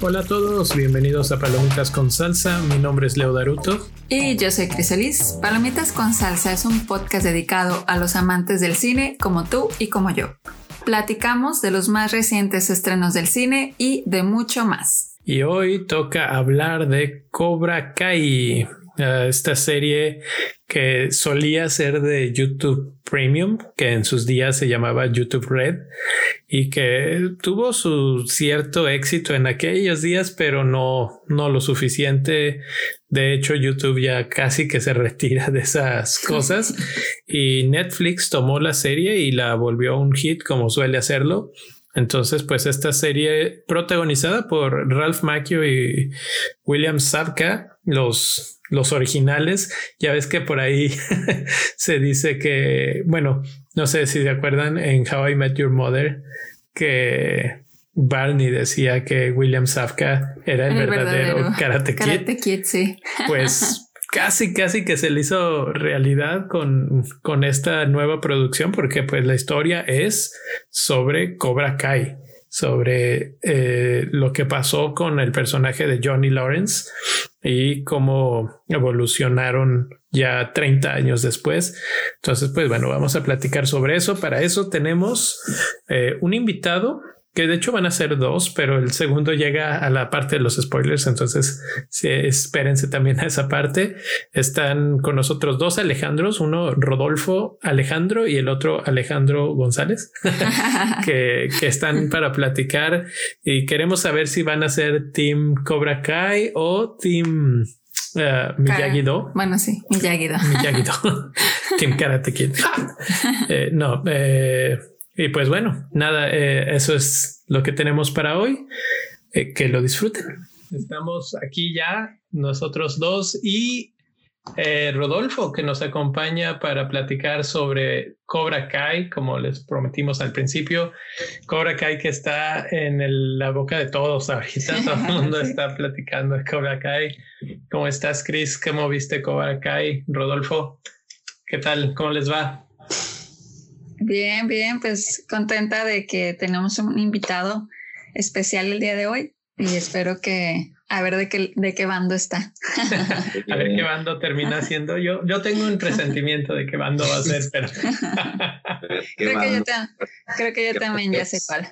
Hola a todos, bienvenidos a Palomitas con Salsa. Mi nombre es Leo Daruto. Y yo soy Criselis. Palomitas con Salsa es un podcast dedicado a los amantes del cine como tú y como yo. Platicamos de los más recientes estrenos del cine y de mucho más. Y hoy toca hablar de Cobra Kai, esta serie que solía ser de YouTube Premium, que en sus días se llamaba YouTube Red y que tuvo su cierto éxito en aquellos días, pero no, no lo suficiente. De hecho, YouTube ya casi que se retira de esas cosas y Netflix tomó la serie y la volvió un hit como suele hacerlo. Entonces, pues esta serie protagonizada por Ralph Macchio y William Zabka, los los originales. Ya ves que por ahí se dice que, bueno, no sé si se acuerdan en How I Met Your Mother, que Barney decía que William Safka era el, verdadero, Karate Kid. Karate Kid, sí. Pues casi, casi que se le hizo realidad con, con esta nueva producción, porque pues la historia es sobre Cobra Kai sobre eh, lo que pasó con el personaje de Johnny Lawrence y cómo evolucionaron ya 30 años después. Entonces, pues bueno, vamos a platicar sobre eso. Para eso tenemos eh, un invitado que de hecho van a ser dos, pero el segundo llega a la parte de los spoilers, entonces sí, espérense también a esa parte. Están con nosotros dos Alejandros, uno Rodolfo Alejandro y el otro Alejandro González, que, que, están para platicar y queremos saber si van a ser Team Cobra Kai o Team Uh, Miyagi-Do. Bueno, sí, Miyagi-Do. Miyagi-Do. Team Karate Kid. eh, no, eh, y pues bueno, nada, eh, eso es lo que tenemos para hoy. Eh, que lo disfruten. Estamos aquí ya, nosotros dos y eh, Rodolfo, que nos acompaña para platicar sobre Cobra Kai, como les prometimos al principio. Cobra Kai que está en la boca de todos ahorita, todo el mundo está platicando de Cobra Kai. ¿Cómo estás, Chris? ¿Cómo viste Cobra Kai? Rodolfo, ¿qué tal? ¿Cómo les va? Bien, bien, pues contenta de que tenemos un invitado especial el día de hoy y espero que a ver de qué, de qué bando está. a ver qué bando termina siendo. Yo, yo tengo un presentimiento de qué bando va a ser, pero creo, que yo creo que yo también ya sé cuál.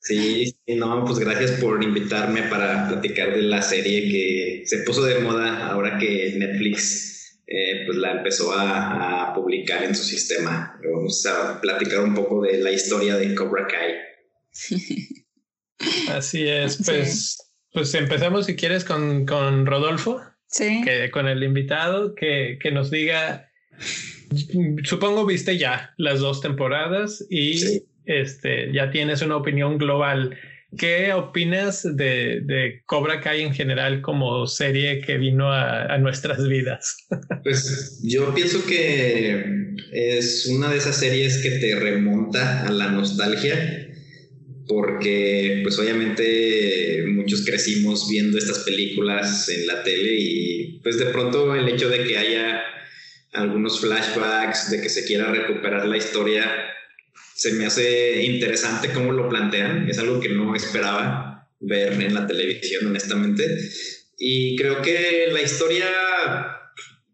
Sí, no, pues gracias por invitarme para platicar de la serie que se puso de moda ahora que Netflix eh, pues la empezó a, publicar en su sistema. Vamos a platicar un poco de la historia de Cobra Kai. Así es, pues, pues empezamos si quieres con, con Rodolfo. Sí. Que, con el invitado que, que nos diga, supongo viste ya las dos temporadas y este, ya tienes una opinión global ¿Qué opinas de, de, Cobra Kai en general como serie que vino a, nuestras vidas? Pues yo pienso que es una de esas series que te remonta a la nostalgia, porque pues obviamente muchos crecimos viendo estas películas en la tele y pues de pronto el hecho de que haya algunos flashbacks, de que se quiera recuperar la historia, se me hace interesante cómo lo plantean. Es algo que no esperaba ver en la televisión, honestamente. Y creo que la historia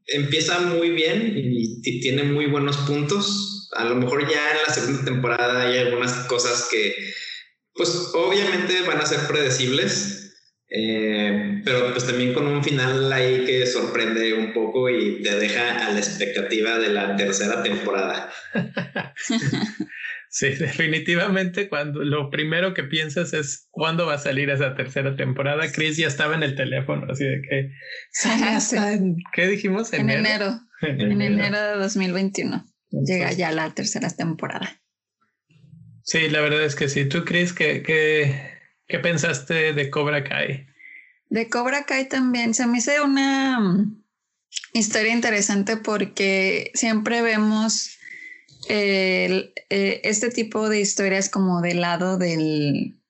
empieza muy bien y tiene muy buenos puntos. A lo mejor ya en la segunda temporada hay algunas cosas que, pues obviamente van a ser predecibles, eh, pero pues también con un final ahí que sorprende un poco y te deja a la expectativa de la tercera temporada. Sí, definitivamente cuando lo primero que piensas es cuándo va a salir esa tercera temporada. Chris ya estaba en el teléfono, así de que ¿qué dijimos? En enero. En enero, de 2021 llega ya la tercera temporada. Sí, la verdad es que sí. ¿Tú, Chris, qué, qué, qué pensaste de Cobra Kai? De Cobra Kai también se me hizo una mm, historia interesante porque siempre vemos eh, este tipo de historias como del lado del,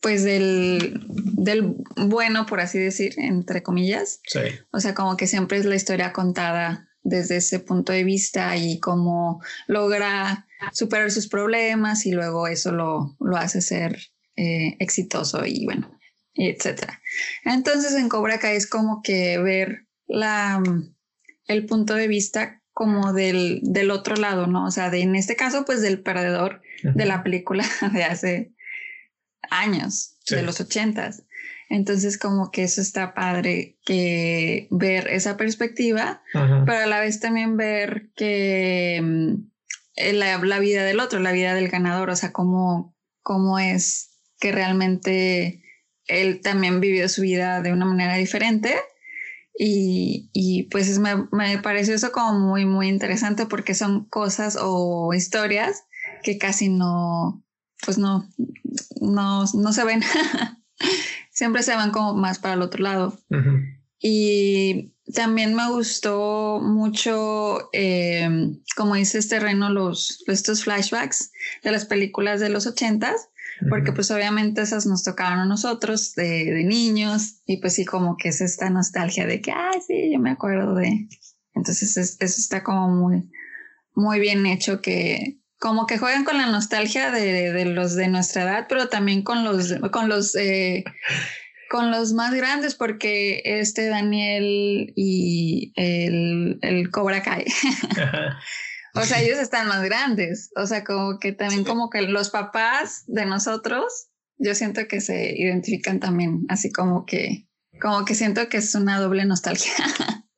pues del, del bueno, por así decir, entre comillas. Sí. O sea, como que siempre es la historia contada desde ese punto de vista y cómo logra superar sus problemas y luego eso lo, lo hace ser eh, exitoso y bueno, etcétera. Entonces en Cobra Kai es como que ver la, el punto de vista como del, del otro lado, ¿no? O sea, de, en este caso, pues del perdedor de la película de hace años, Sí. de los ochentas. Entonces, como que eso está padre que ver esa perspectiva, pero a la vez también ver que mm, eh, la, la vida del otro, la vida del ganador, o sea, cómo, cómo es que realmente él también vivió su vida de una manera diferente. Y, y pues es- me, me pareció eso como muy, muy interesante porque son cosas o historias que casi no, pues no, no, no se ven. Siempre se van como más para el otro lado. Ujú. Y también me gustó mucho, eh, como dice este Reno, los, estos flashbacks de las películas de los ochentas, porque pues obviamente esas nos tocaron a nosotros de, de niños y pues sí como que es esta nostalgia de que, ay, sí, yo me acuerdo de... Entonces es- eso está como muy, muy bien hecho que como que juegan con la nostalgia de, de los de nuestra edad, pero también con los, con los, eh, con los más grandes, porque este Daniel y el, el Cobra Kai, Ajá. o sea, ellos están más grandes, o sea, como que también como que los papás de nosotros, yo siento que se identifican también, así como que, como que siento que es una doble nostalgia.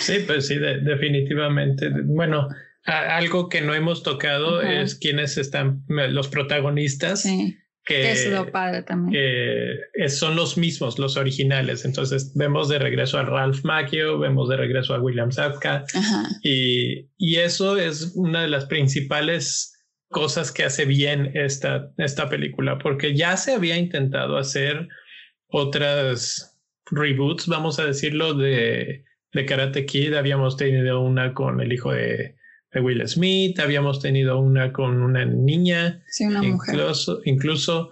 Sí, pues sí, de- definitivamente. Bueno, a- algo que no hemos tocado es quiénes están los protagonistas. Sí, que, es lo padre también. que es- son los mismos, los originales. Entonces vemos de regreso a Ralph Macchio, vemos de regreso a William Zabka y, y eso es una de las principales cosas que hace bien esta, esta película, porque ya se había intentado hacer otras reboots, vamos a decirlo, de, de Karate Kid. Habíamos tenido una con el hijo de Will Smith, habíamos tenido una con una niña, sí, una mujer. incluso, incluso,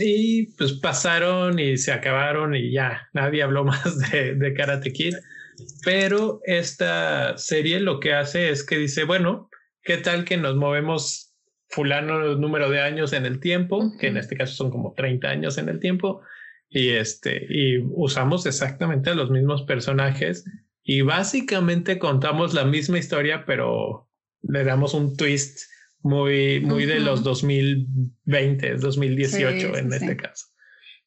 y pues pasaron y se acabaron y ya nadie habló más de, de Karate Kid. Pero esta serie lo que hace es que dice, bueno, ¿qué tal que nos movemos fulano número de años en el tiempo, que en este caso son como 30 años en el tiempo, y este, y usamos exactamente a los mismos personajes y básicamente contamos la misma historia, pero le damos un twist muy, muy de los 2020, 2018 Sí, en sí, este caso.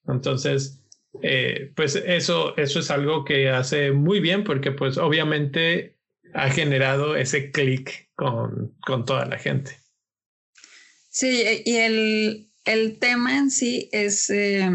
Entonces, eh, pues eso, eso es algo que hace muy bien porque pues obviamente ha generado ese clic con, con toda la gente. Sí, y el, el tema en sí es, eh,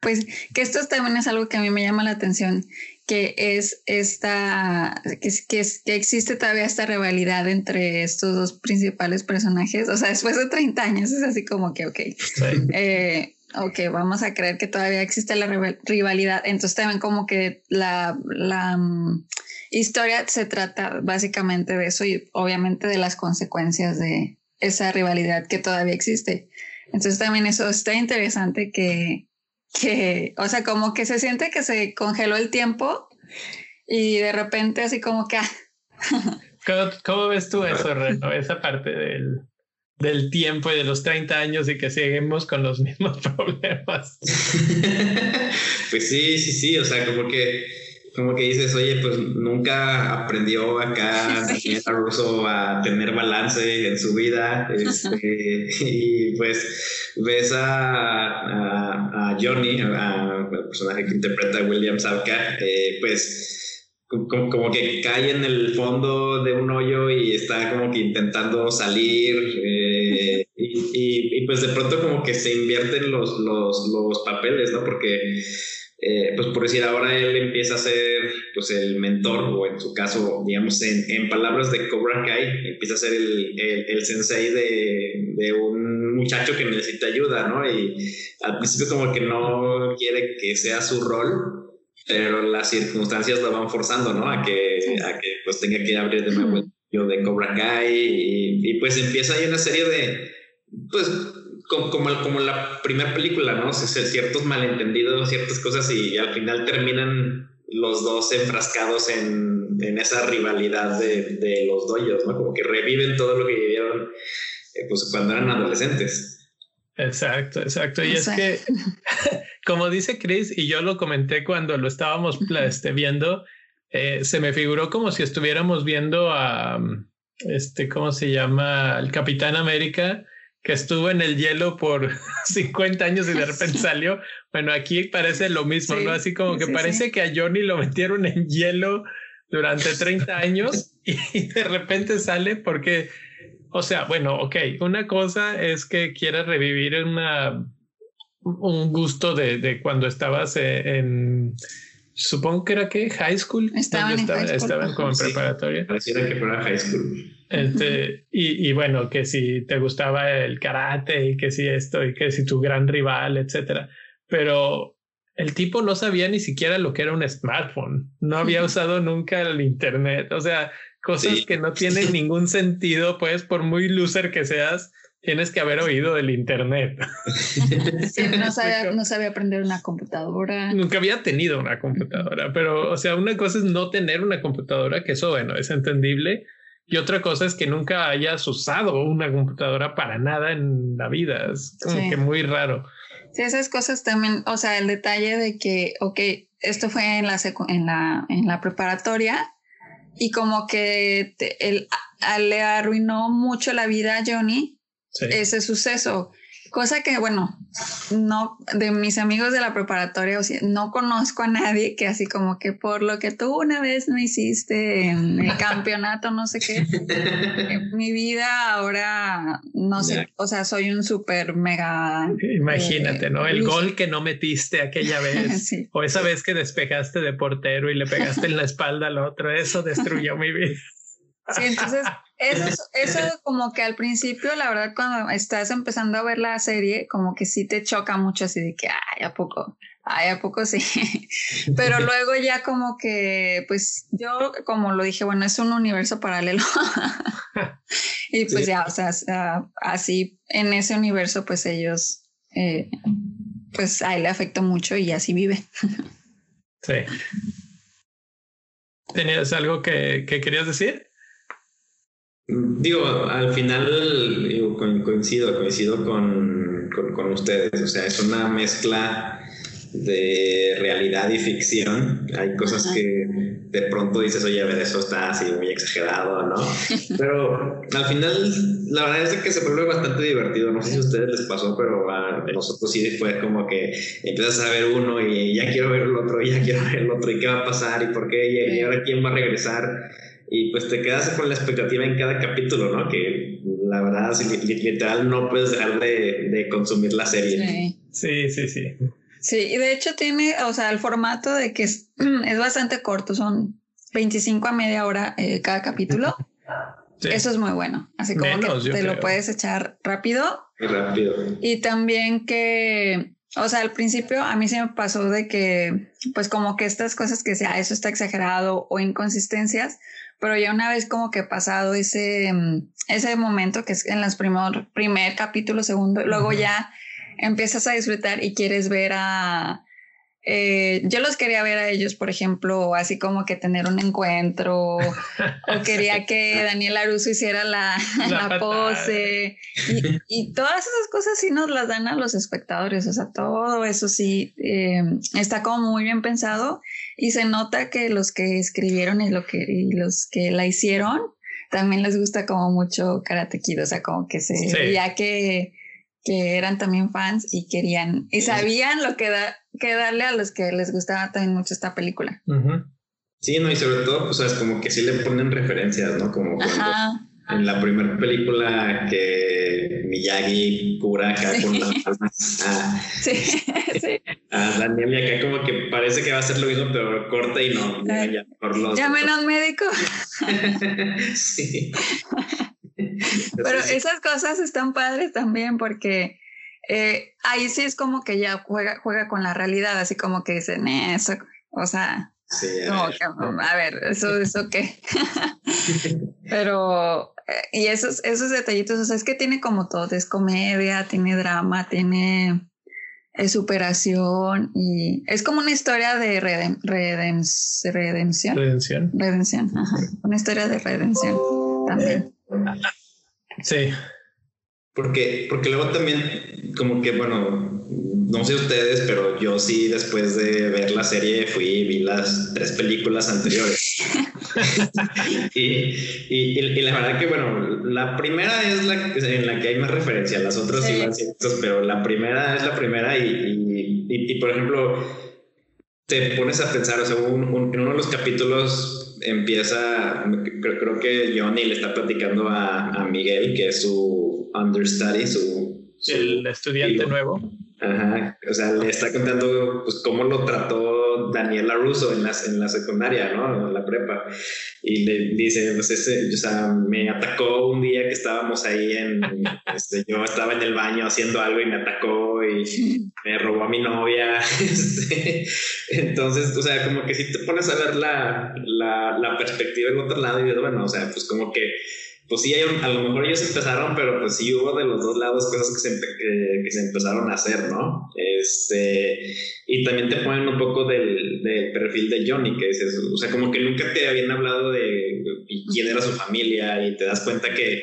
pues, que esto también es algo que a mí me llama la atención, que es esta, que, que, que existe todavía esta rivalidad entre estos dos principales personajes, o sea, después de 30 años es así como que, ok, Sí. eh, ok, vamos a creer que todavía existe la rival- rivalidad. Entonces también como que la, la mm, historia se trata básicamente de eso y obviamente de las consecuencias de esa rivalidad que todavía existe. Entonces también eso está interesante que, que, o sea, como que se siente que se congeló el tiempo y de repente así como que, ah, ¿Cómo, cómo ves tú eso, Reno? Esa parte del, del tiempo y de los 30 años y que seguimos con los mismos problemas. pues sí, sí, sí, o sea, como que, como que dices, oye, pues nunca aprendió acá Sí. Russo a tener balance en su vida, este, y pues ves a, a, a Johnny, a- al personaje que interpreta William Zabka, eh, pues como, como que cae en el fondo de un hoyo y está como que intentando salir eh, y, y- y, pues de pronto como que se invierten los, los, los papeles, ¿no? Porque eh, pues por decir ahora él empieza a ser pues el mentor o en su caso digamos en, en palabras de Cobra Kai empieza a ser el, el, el sensei de, de un muchacho que necesita ayuda, ¿no? Y al principio como que no quiere que sea su rol pero las circunstancias lo van forzando, ¿no? A que, a que pues tenga que abrir de nuevo el yo de Cobra Kai y, y, pues empieza ahí una serie de, pues, como, como, la primera película, ¿no? ciertos malentendidos, ciertas cosas y al final terminan los dos enfrascados en, en esa rivalidad de, de, los doyos, ¿no? Como que reviven todo lo que vivieron eh, pues, cuando eran adolescentes. Exacto, exacto. Y es que, como dice Chris, y yo lo comenté cuando lo estábamos este, viendo, eh, se me figuró como si estuviéramos viendo a, este, ¿cómo se llama? El Capitán América, que estuvo en el hielo por 50 años y de repente salió. Bueno, aquí parece lo mismo, ¿no? Así como que parece que a Johnny lo metieron en hielo durante 30 años y de repente sale porque o sea, bueno, ok, una cosa es que quieras revivir una, un gusto de, de cuando estabas e, en, supongo que era que high school. Estaban, en estaba, high school. estaban como en preparatoria. Pareciera que fuera high school. Este, y, y, bueno, que si te gustaba el karate y que si esto y que si tu gran rival, etcétera. Pero el tipo no sabía ni siquiera lo que era un smartphone. No había usado nunca el internet. O sea, cosas que no tienen ningún sentido, pues por muy loser que seas, tienes que haber oído del internet. Sí, no sabía, no sabía aprender una computadora. Nunca había tenido una computadora, pero o sea, una cosa es no tener una computadora, que eso, bueno, es entendible. Y otra cosa es que nunca hayas usado una computadora para nada en la vida. Es como que muy raro. Sí, esas cosas también, o sea, el detalle de que, ok, esto fue en la, en la, en la preparatoria, y como que él, le arruinó mucho la vida a Johnny ese suceso. Cosa que, bueno, no, de mis amigos de la preparatoria, o sea, no conozco a nadie que así como que por lo que tú una vez me hiciste en el campeonato, no sé qué, mi vida ahora, no sé, o sea, soy un súper mega... Imagínate, ¿no? El gol que no metiste aquella vez, o esa vez que despejaste de portero y le pegaste en la espalda al otro, eso destruyó mi vida. Sí, entonces eso, eso como que al principio, la verdad, cuando estás empezando a ver la serie, como que sí te choca mucho así de que, ay, ¿a poco? Ay, ¿a poco sí? Pero luego ya como que, pues yo, como lo dije, bueno, es un universo paralelo. y pues ya, o sea, así en ese universo, pues ellos, eh, pues a él le afecta mucho y así vive. sí. ¿Tenías algo que, que querías decir? Digo, al final digo, coincido, coincido con, con, ustedes. O sea, es una mezcla de realidad y ficción. Hay cosas que de pronto dices, oye, a ver, eso está así muy exagerado, ¿no? Pero al final, la verdad es que se vuelve bastante divertido. No sé si a ustedes les pasó, pero a nosotros sí fue como que empiezas a ver uno y ya quiero ver el otro, y ya quiero ver el otro, y qué va a pasar, y por qué, y ahora quién va a regresar y pues te quedas con la expectativa en cada capítulo, ¿no? Que la verdad, literal, no puedes dejar de, de consumir la serie. Sí. sí, sí, sí. y de hecho tiene, o sea, el formato de que es, es bastante corto, son 25 a media hora eh, cada capítulo. Eso es muy bueno. Así como que te lo puedes echar rápido. Y rápido. Y también que, o sea, al principio a mí se me pasó de que, pues como que estas cosas que sea, eso está exagerado o inconsistencias, pero ya una vez como que pasado ese, mm, ese momento que es en los primer, primer capítulo, segundo, luego ya empiezas a disfrutar y quieres ver a... Eh, yo los quería ver a ellos, por ejemplo, así como que tener un encuentro, o quería que Daniel Aruso hiciera la, la, pose, y, y, todas esas cosas sí nos las dan a los espectadores, o sea, todo eso sí eh, está como muy bien pensado y se nota que los que escribieron y, lo que, y los que la hicieron también les gusta como mucho Karate Kid, o sea, como que se veía que, que eran también fans y querían y sabían lo que, da, que darle a los que les gustaba también mucho esta película. Sí, no, y sobre todo, pues, es como que sí le ponen referencias, ¿no? Como cuando en la primera película que Miyagi cura acá con las palmas a, sí, sí. a Daniel y acá como que parece que va a ser lo mismo pero corta y no ya, por los llamen a un médico. Sí. Pero esas cosas están padres también porque eh, ahí sí es como que ya juega, juega con la realidad, así como que dicen eso, o sea, Sí, a, ver. a ver, eso, eso qué. Pero y esos, esos detallitos, o sea, es que tiene como todo, es comedia, tiene drama, tiene superación y es como una historia de redención. Redención. Redención, ajá. Una historia de redención también. Sí. Porque, porque luego también, como que, bueno, no sé ustedes, pero yo sí, después de ver la serie, fui y vi las tres películas anteriores. y, y, la verdad que, bueno, la primera es la en la que hay más referencia, las otras sí, van ciertas, pero la primera es la primera y, y, por ejemplo, te pones a pensar, o sea, en uno de los capítulos empieza, creo, que Johnny le está platicando a, a Miguel, que es su understudy, su... el estudiante nuevo. Ajá, o sea, le está contando pues cómo lo trató Daniela Russo en la, en la secundaria, ¿no? En la prepa. Y le dice, pues ese, o sea, me atacó un día que estábamos ahí en, este, yo estaba en el baño haciendo algo y me atacó y me robó a mi novia. Este, entonces, o sea, como que si te pones a ver la, la, la perspectiva en otro lado y bueno, o sea, pues como que pues sí, a lo mejor ellos empezaron, pero pues sí hubo de los dos lados cosas que se, que, se empezaron a hacer, ¿no? Este, y también te ponen un poco del, del, perfil de Johnny, que es eso, o sea, como que nunca te habían hablado de quién era su familia y te das cuenta que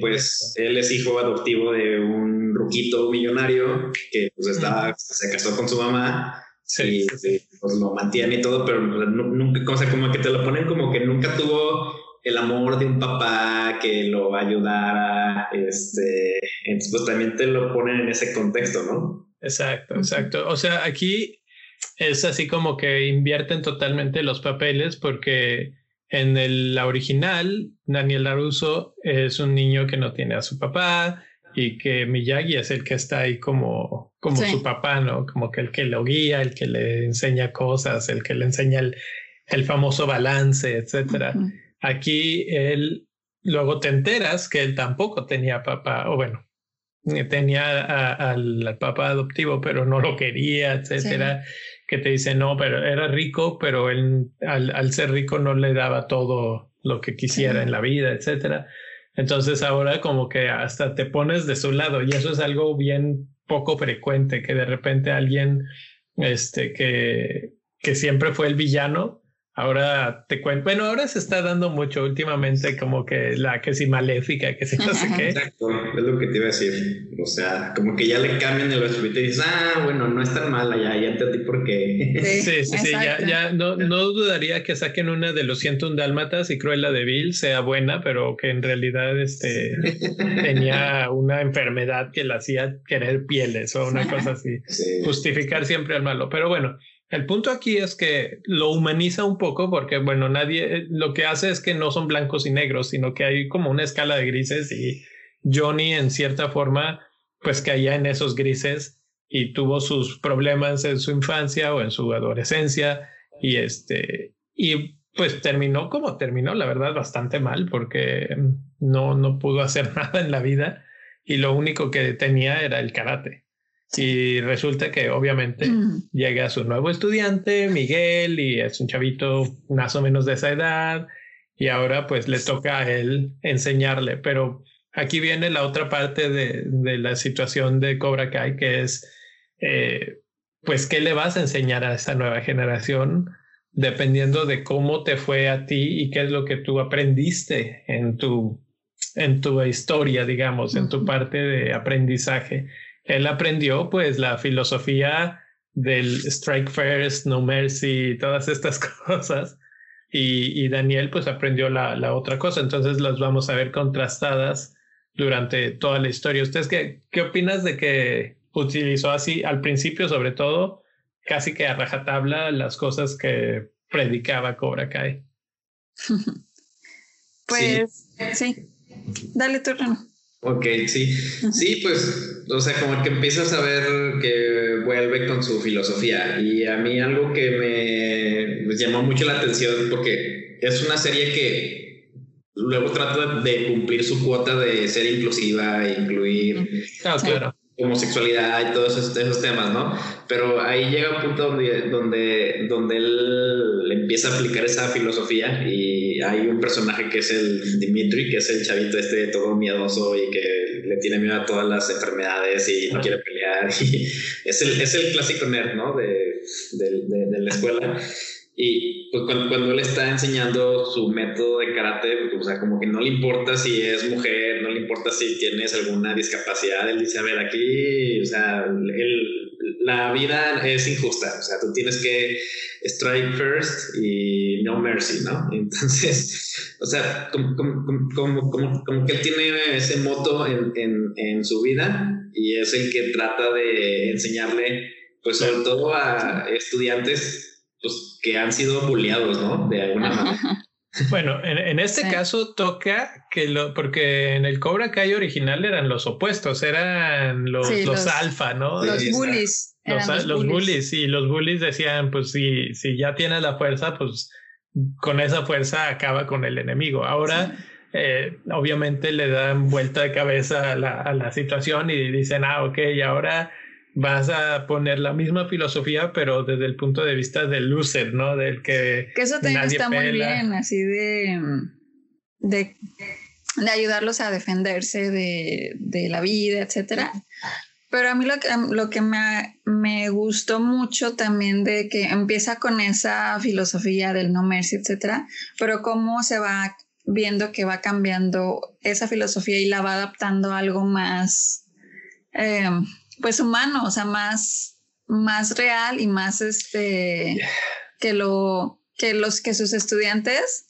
pues él es hijo adoptivo de un ruquito millonario que pues estaba, se casó con su mamá. Sí, y pues lo mantiene y todo, pero nunca, o sea, como que te lo ponen como que nunca tuvo el amor de un papá que lo va a ayudar, este, entonces pues también te lo ponen en ese contexto, ¿no? Exacto, exacto. O sea, aquí es así como que invierten totalmente los papeles porque en el, la original, Daniel Laruso es un niño que no tiene a su papá y que Miyagi es el que está ahí como, como su papá, ¿no? Como que el que lo guía, el que le enseña cosas, el que le enseña el, el famoso balance, etcétera. Aquí él, luego te enteras que él tampoco tenía papá, o bueno, tenía al papá adoptivo, pero no lo quería, etcétera. Que te dice, no, pero era rico, pero él al, ser rico no le daba todo lo que quisiera en la vida, etcétera. Entonces ahora como que hasta te pones de su lado y eso es algo bien poco frecuente, que de repente alguien este, que, que siempre fue el villano, Ahora te cuento, bueno, ahora se está dando mucho últimamente como que la que si maléfica, que si no sé qué. Exacto, es lo que te iba a decir. O sea, como que ya le cambian el hospital y dices, ah, bueno, no es tan mala, ya, ya entendí por qué. Sí, sí, sí, ya, ya no, no dudaría que saquen una de los 101 dálmatas y Cruella de Vil sea buena, pero que en realidad este, tenía una enfermedad que la hacía querer pieles o una cosa así. Justificar siempre al malo. Pero bueno, el punto aquí es que lo humaniza un poco porque, bueno, nadie, eh, lo que hace es que no son blancos y negros, sino que hay como una escala de grises y Johnny en cierta forma, pues caía en esos grises y tuvo sus problemas en su infancia o en su adolescencia y este, y pues terminó como terminó, la verdad, bastante mal porque no, no pudo hacer nada en la vida y lo único que tenía era el karate. Y resulta que obviamente mm. llega su nuevo estudiante, Miguel, y es un chavito más o menos de esa edad, y ahora pues le toca a él enseñarle. Pero aquí viene la otra parte de, de la situación de Cobra Kai, que es, eh, pues, ¿qué le vas a enseñar a esa nueva generación? Dependiendo de cómo te fue a ti y qué es lo que tú aprendiste en tu, en tu historia, digamos, en tu parte de aprendizaje él aprendió pues la filosofía del strike first, no mercy, todas estas cosas. Y, Daniel pues aprendió la, la, otra cosa. Entonces las vamos a ver contrastadas durante toda la historia. ¿Ustedes qué, qué opinas de que utilizó así al principio sobre todo, casi que a rajatabla las cosas que predicaba Cobra Kai? pues sí. Dale tu Ok, sí. Sí, pues, o sea, como que empiezas a ver que vuelve con su filosofía. Y a mí algo que me, llamó mucho la atención, porque es una serie que luego trata de cumplir su cuota de ser inclusiva e incluir. Ah, claro. homosexualidad y todos esos, temas, ¿no? Pero ahí llega un punto donde, donde, donde él empieza a aplicar esa filosofía y hay un personaje que es el Dimitri, que es el chavito este todo miedoso y que le tiene miedo a todas las enfermedades y no quiere pelear. Y es, el, es el clásico nerd, ¿no? De, de, de la escuela. Y pues cuando, él está enseñando su método de karate, pues, o sea, como que no le importa si es mujer, no le importa si tienes alguna discapacidad, él dice, a ver, aquí, o sea, la vida es injusta, o sea, tú tienes que strike first y no mercy, ¿no? Entonces, o sea, como, como, como, como que él tiene ese moto en, en, en su vida y es el que trata de enseñarle, pues sobre todo a estudiantes pues, que han sido bulleados, ¿no? De alguna manera. Bueno, en, este caso toca que lo, porque en el Cobra Kai original eran los opuestos, eran los, los, alfa, ¿no? Los bullies. Los, los, bullies. y los bullies decían, pues si, si ya tienes la fuerza, pues con esa fuerza acaba con el enemigo. Ahora, eh, obviamente le dan vuelta de cabeza a la, a la situación y dicen, ah, ok, y ahora vas a poner la misma filosofía, pero desde el punto de vista del loser, ¿no? Del que. Que eso también está muy bien, así de, de, de ayudarlos a defenderse de, de, la vida, etcétera. Pero a mí lo que, lo que me, me gustó mucho también de que empieza con esa filosofía del no mercy, etcétera, pero cómo se va viendo que va cambiando esa filosofía y la va adaptando a algo más. Eh, pues humano, o sea, más, más real y más este, que lo, que los, que sus estudiantes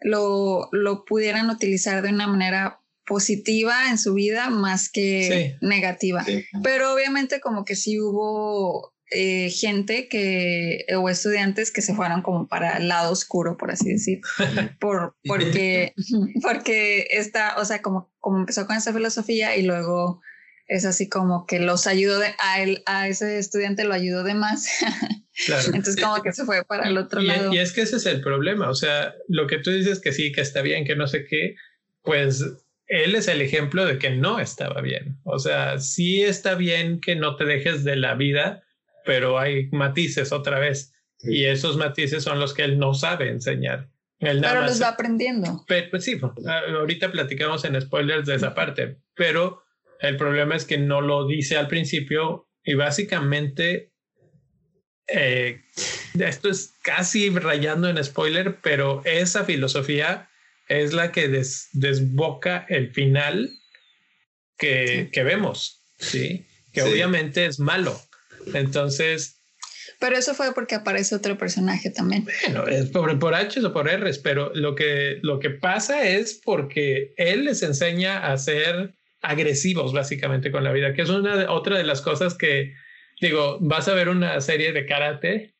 lo, lo pudieran utilizar de una manera positiva en su vida más que negativa. Pero obviamente como que sí hubo eh, gente que, o estudiantes que se fueron como para el lado oscuro, por así decir, por, porque, porque esta, o sea, como, como empezó con esa filosofía y luego es así como que los ayudó de, a, él, a ese estudiante lo ayudó de más. Entonces como que se fue para el otro lado. Y es que ese es el problema, o sea, lo que tú dices que sí, que está bien, que no sé qué, pues él es el ejemplo de que no estaba bien. O sea, sí está bien que no te dejes de la vida, pero hay matices otra vez. Y esos matices son los que él no sabe enseñar. pero los va aprendiendo. pues sí, ahorita platicamos en spoilers de esa parte, pero el problema es que no lo dice al principio y básicamente eh, esto es casi rayando en spoiler, pero esa filosofía es la que desboca el final que, vemos, ¿sí? Que obviamente es malo. Entonces... Pero eso fue porque aparece otro personaje también. Bueno, es por, por H o por R, pero lo que, lo que pasa es porque él les enseña a hacer agresivos básicamente con la vida, que es una otra de las cosas que digo, vas a ver una serie de karate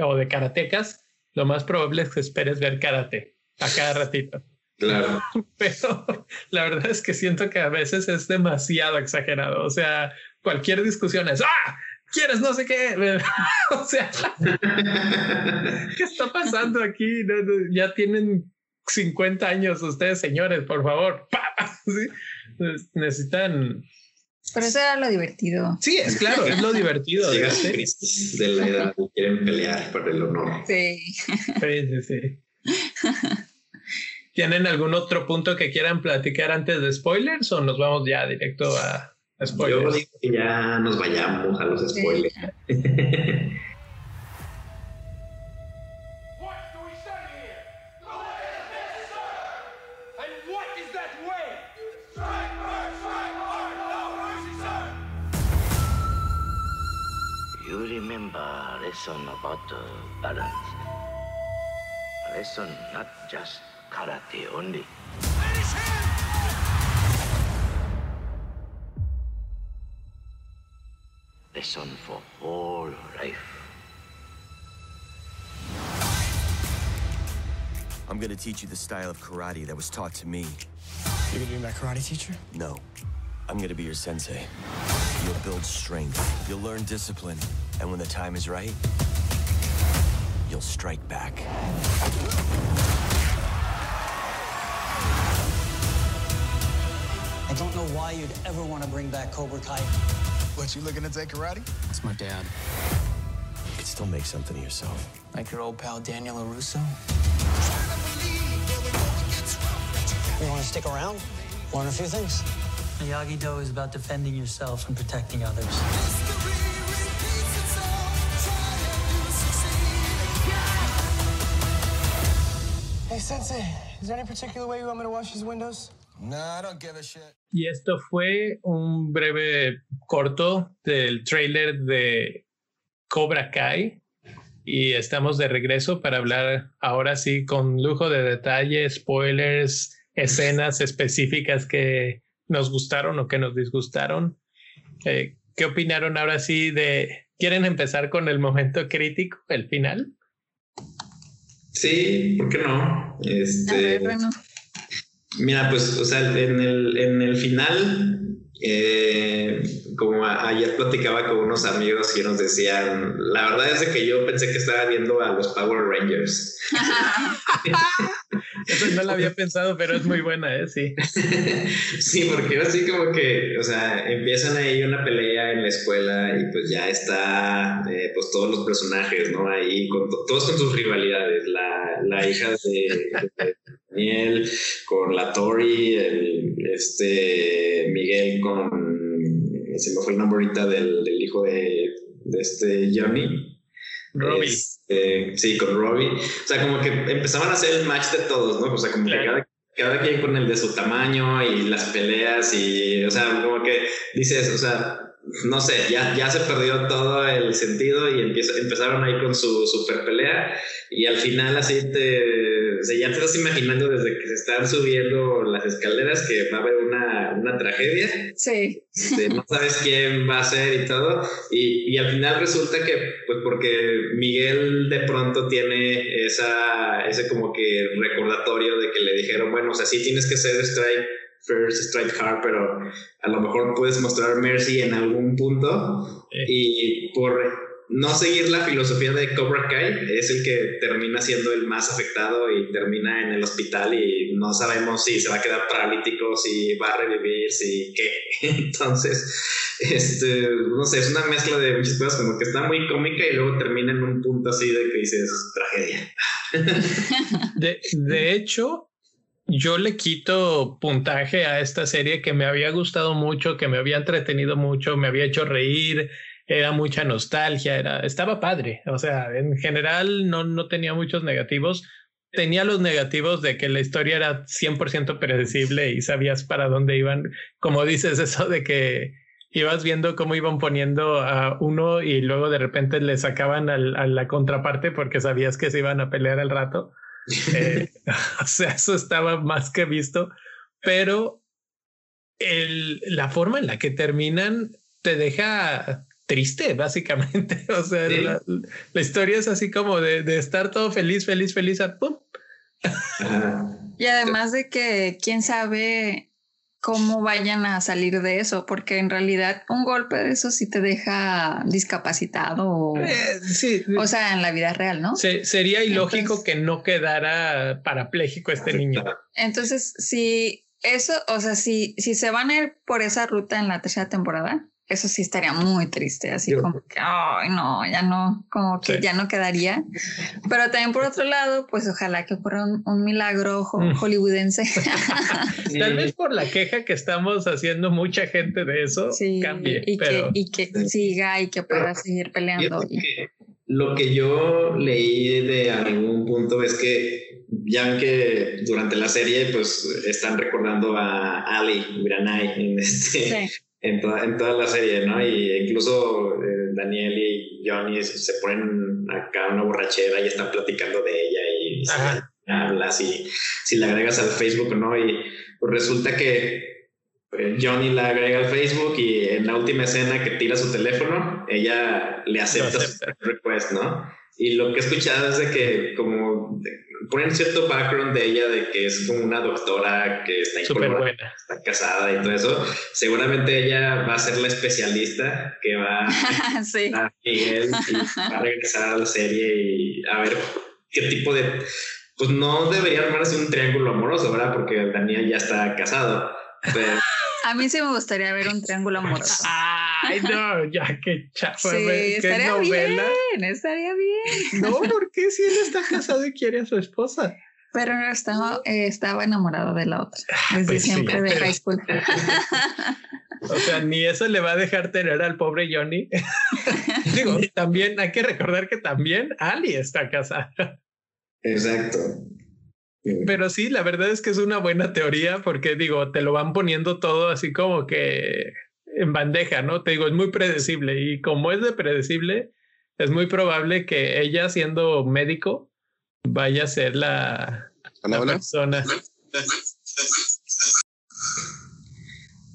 o de karatecas, lo más probable es que esperes ver karate a cada ratito. Claro. Pero la verdad es que siento que a veces es demasiado exagerado. O sea, cualquier discusión es ¡Ah! ¿Quieres no sé qué? o sea, ¿qué está pasando aquí? Ya tienen 50 años ustedes, señores, por favor. ¿Sí? Necesitan. Pero eso era lo divertido. Sí, es claro, es lo divertido. de, de la edad que quieren pelear por el honor. Sí. Sí, sí, ¿Tienen algún otro punto que quieran platicar antes de spoilers o nos vamos ya directo a, spoilers? Yo digo que ya nos vayamos a los spoilers. remember lesson about uh, balance. Lesson not just karate only. Lesson for whole life. I'm gonna teach you the style of karate that was taught to me. You're gonna be my karate teacher? No. I'm gonna be your sensei. You'll build strength. You'll learn discipline. And when the time is right, you'll strike back. I don't know why you'd ever want to bring back Cobra Kai. What, you looking to take karate? It's my dad. You could still make something of yourself. Like your old pal Daniel LaRusso? You want to stick around? Learn a few things? Miyagi-Do is about defending yourself and protecting others. Hey, Sensei, is there any particular way you want me to wash these windows? Nah, I don't give a shit. Y esto fue un breve corto del trailer de Cobra Kai. Y estamos de regreso para hablar ahora sí con lujo de detalle, spoilers, escenas específicas que nos gustaron o que nos disgustaron. Eh, ¿Qué opinaron ahora sí de... ¿Quieren empezar con el momento crítico, el final? Sí, ¿por qué no? Este, ver, bueno. Mira, pues, o sea, en el, en el final, eh, como a- ayer platicaba con unos amigos y nos decían, la verdad es de que yo pensé que estaba viendo a los Power Rangers. Eso no lo había pensado, pero es muy buena, ¿eh? Sí. sí, porque así como que, o sea, empiezan ahí una pelea en la escuela y pues ya está, eh, pues todos los personajes, ¿no? Ahí, con, todos con sus rivalidades, la, la hija de, de Daniel con la Tori, el, este Miguel con, se me fue el nombre ahorita del, del hijo de, de este Johnny. Robbie. Este, sí, con Robbie. O sea, como que empezaban a hacer el match de todos, ¿no? O sea, como que cada, cada quien con el de su tamaño y las peleas y, o sea, como que dices, o sea, no sé, ya, ya se perdió todo el sentido y empieza, empezaron ahí con su super pelea y al final así te, o sea, ya te estás imaginando desde que se están subiendo las escaleras que va a haber una, una tragedia Sí. este, no sabes quién va a ser y todo. Y, y al final resulta que, pues porque Miguel de pronto tiene esa, ese como que recordatorio de que le dijeron, bueno, o sea, sí tienes que ser strike first, strike hard, pero a lo mejor puedes mostrar mercy en algún punto. Y por no seguir la filosofía de Cobra Kai, es el que termina siendo el más afectado y termina en el hospital y no sabemos si se va a quedar paralítico, si va a revivir, si qué. Entonces, este, no sé, es una mezcla de muchas cosas como que está muy cómica y luego termina en un punto así de que dices tragedia. De, de hecho, yo le quito puntaje a esta serie que me había gustado mucho, que me había entretenido mucho, me había hecho reír, era mucha nostalgia, era, estaba padre. O sea, en general no, no tenía muchos negativos. Tenía los negativos de que la historia era 100% predecible y sabías para dónde iban. Como dices, eso de que ibas viendo cómo iban poniendo a uno y luego de repente le sacaban al- a la contraparte porque sabías que se iban a pelear al rato. Eh, o sea, eso estaba más que visto, pero el, la forma en la que terminan te deja triste, básicamente. O sea, Sí. la, la historia es así como de, de estar todo feliz, feliz, feliz, a pum. Ajá. Y además de que quién sabe cómo vayan a salir de eso, porque en realidad un golpe de eso sí te deja discapacitado o, Eh, sí, o sea, en la vida real, ¿no? se- sería ilógico Entonces- que no quedara parapléjico este niño. Entonces, si eso, o sea, si, si se van a ir por esa ruta en la tercera temporada, eso sí estaría muy triste, así Yo- como que, ay, no, ya no, como que Sí. ya no quedaría. Pero también por otro lado, pues ojalá que ocurra un, un milagro ho- Mm. hollywoodense. Tal vez por la queja que estamos haciendo mucha gente de eso sí, cambie, y, pero que, y que siga y que pueda seguir peleando. Que lo que yo leí de algún punto es que ya que durante la serie pues están recordando a Ali Granay en este Sí. En, toda, en toda la serie, ¿no? Y incluso eh, Daniel y Johnny se ponen acá una borrachera y están platicando de ella y hablas y si la agregas al Facebook, ¿no? Y pues resulta que eh, Johnny la agrega al Facebook y en la última escena que tira su teléfono, ella le acepta, acepta. su request, ¿no? Y lo que he escuchado es de que como ponen cierto background de ella de que es como una doctora que está buena. está casada y todo eso, seguramente ella va a ser la especialista que va sí. a Miguel y va a regresar a la serie y a ver qué tipo de... Pues no debería armarse un triángulo amoroso, ¿verdad? Porque Daniel ya está casado. Pero, A mí sí me gustaría ver un triángulo amoroso. Ah, Ay, no, ya qué chafa. Sí, ¿Qué estaría novela? bien, estaría bien. No, ¿por qué si él está casado y quiere a su esposa? Pero no estaba, eh, estaba enamorado de la otra. Desde pues sí, siempre de pero- high school. O sea, ni eso le va a dejar tener al pobre Johnny. Digo, también hay que recordar que también Ali está casada. Exacto. Pero sí, la verdad es que es una buena teoría porque digo, te lo van poniendo todo así como que en bandeja, ¿no? Te digo, es muy predecible y como es de predecible, es muy probable que ella siendo médico vaya a ser la, persona.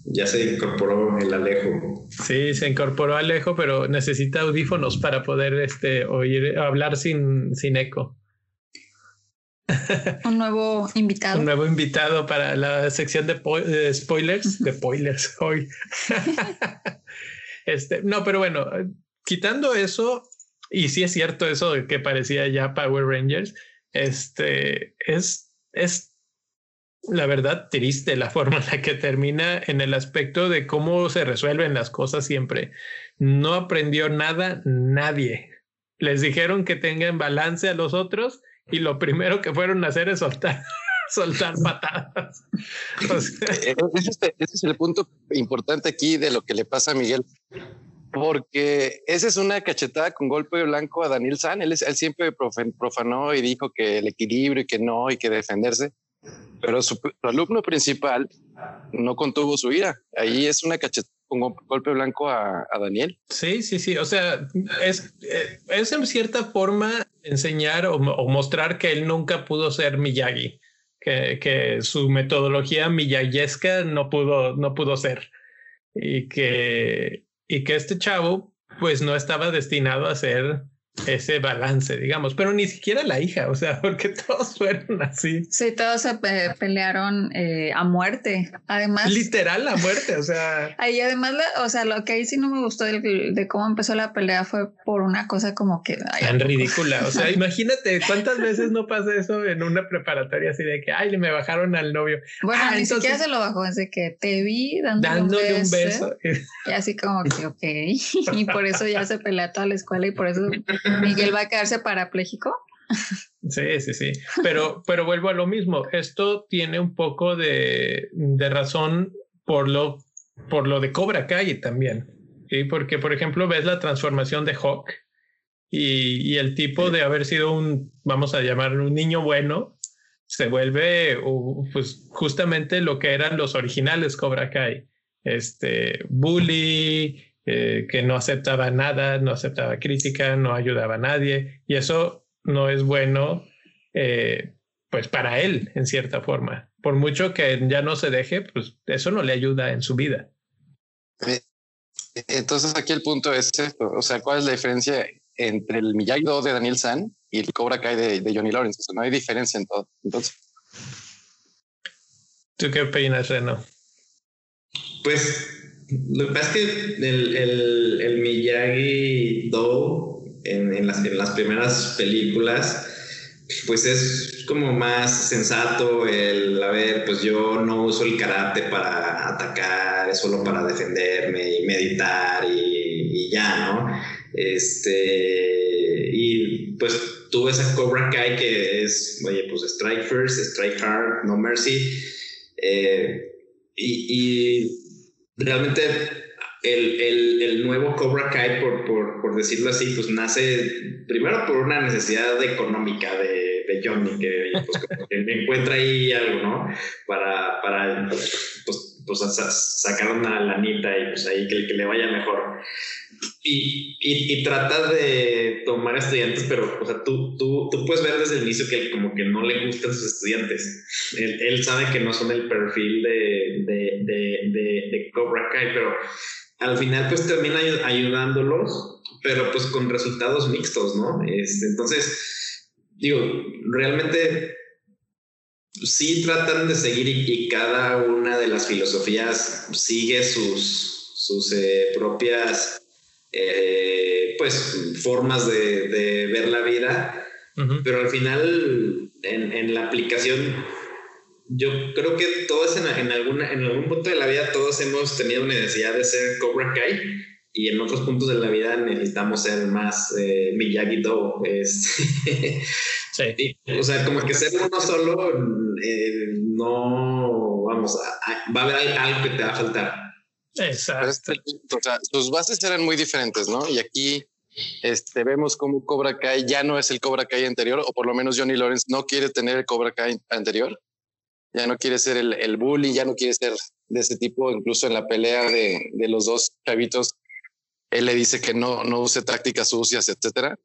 Ya se incorporó el Alejo. Sí, se incorporó Alejo, pero necesita audífonos para poder este, oír, hablar sin, sin eco. Un nuevo invitado. Un nuevo invitado para la sección de, po- de spoilers, de spoilers hoy. este, no, pero bueno, quitando eso, y sí es cierto eso de que parecía ya Power Rangers, este es, es la verdad triste la forma en la que termina en el aspecto de cómo se resuelven las cosas siempre. No aprendió nada nadie. Les dijeron que tengan balance a los otros y lo primero que fueron a hacer es soltar, soltar patadas. O sea, Eh, Ese es, ese es el punto importante aquí de lo que le pasa a Miguel. Porque esa es una cachetada con golpe blanco a Daniel San. Él, él siempre profanó y dijo que el equilibrio y que no y que defenderse. Pero su, su alumno principal no contuvo su ira. Ahí es una cachetada con go- golpe blanco a, Daniel. Sí, sí, sí. O sea, es, eh, es en cierta forma enseñar o mostrar que él nunca pudo ser Miyagi, que, que su metodología miyaguesca no pudo, no pudo ser y que, y que este chavo pues no estaba destinado a ser ese balance, digamos, pero ni siquiera la hija, o sea, porque todos fueron así. Sí, todos se pe- pelearon eh, a muerte. Además, Literal la muerte, o sea, ahí además, la- o sea, lo que ahí sí no me gustó de, cómo empezó la pelea fue por una cosa como que... ay, tan ridícula. O sea, imagínate cuántas veces no pasa eso en una preparatoria así de que, ay, me bajaron al novio bueno, Ah, ni entonces- siquiera se lo bajó, es de que te vi dándole, dándole un un beso. beso. Y así como que, ok. Y por eso ya se pelea toda la escuela y por eso Miguel va a quedarse parapléjico. Sí, sí, sí. Pero, pero vuelvo a lo mismo. Esto tiene un poco de, de razón por lo, por lo de Cobra Kai también. ¿sí? Porque, por ejemplo, ves la transformación de Hawk y, y el tipo de haber sido un, vamos a llamar, un niño bueno, se vuelve pues justamente lo que eran los originales Cobra Kai. Este bully, eh, que no aceptaba nada, no aceptaba crítica, no ayudaba a nadie. Y eso no es bueno, eh, pues para él, en cierta forma. Por mucho que ya no se deje, pues eso no le ayuda en su vida. Eh, Entonces aquí el punto es esto, o sea, ¿cuál es la diferencia entre el Miyagi Do de Daniel San y el Cobra Kai de, de Johnny Lawrence? O sea, no hay diferencia en todo. Entonces, ¿Tú qué opinas, Reno? Pues lo que pasa es que el, el, el Miyagi Do en, en, las, en las primeras películas, pues es como más sensato el, a ver, pues yo no uso el karate para atacar, es solo para defenderme y meditar y, y ya, ¿no? Este, y pues tú ves a Cobra Kai que es, oye, pues strike first, strike hard, no mercy. Eh, y, y, realmente el, el, el, nuevo Cobra Kai, por, por, por, decirlo así, pues nace primero por una necesidad económica de, Johnny, que, pues, que encuentra ahí algo, ¿no? Para, para pues, pues sacar una lanita y pues ahí que, que le vaya mejor. Y, y, y, trata de tomar estudiantes, pero o sea, tú, tú, tú puedes ver desde el inicio que como que no le gustan sus estudiantes. Él, él sabe que no son el perfil de, de, de, de, de Cobra Kai, pero al final pues termina ayudándolos, pero pues con resultados mixtos, ¿no? Este, entonces, digo, realmente sí tratan de seguir y, y cada una de las filosofías sigue sus, sus eh, propias eh, pues formas de, de, ver la vida, uh -huh. pero al final en, en, la aplicación yo creo que todos en, en, alguna, en algún punto de la vida todos hemos tenido necesidad de ser Cobra Kai y en otros puntos de la vida necesitamos ser más eh, Miyagi-Do. Es Sí. o sea, como que ser uno solo, eh, no, vamos, a- va a haber algo que te va a faltar. Exacto. este, o sea, sus bases eran muy diferentes, ¿no? Y aquí este, vemos cómo Cobra Kai ya no es el Cobra Kai anterior, o por lo menos Johnny Lawrence no quiere tener el Cobra Kai anterior. Ya no quiere ser el, el bully, ya no quiere ser de ese tipo, incluso en la pelea de, de los dos chavitos, él le dice que no, no use tácticas sucias, etcétera.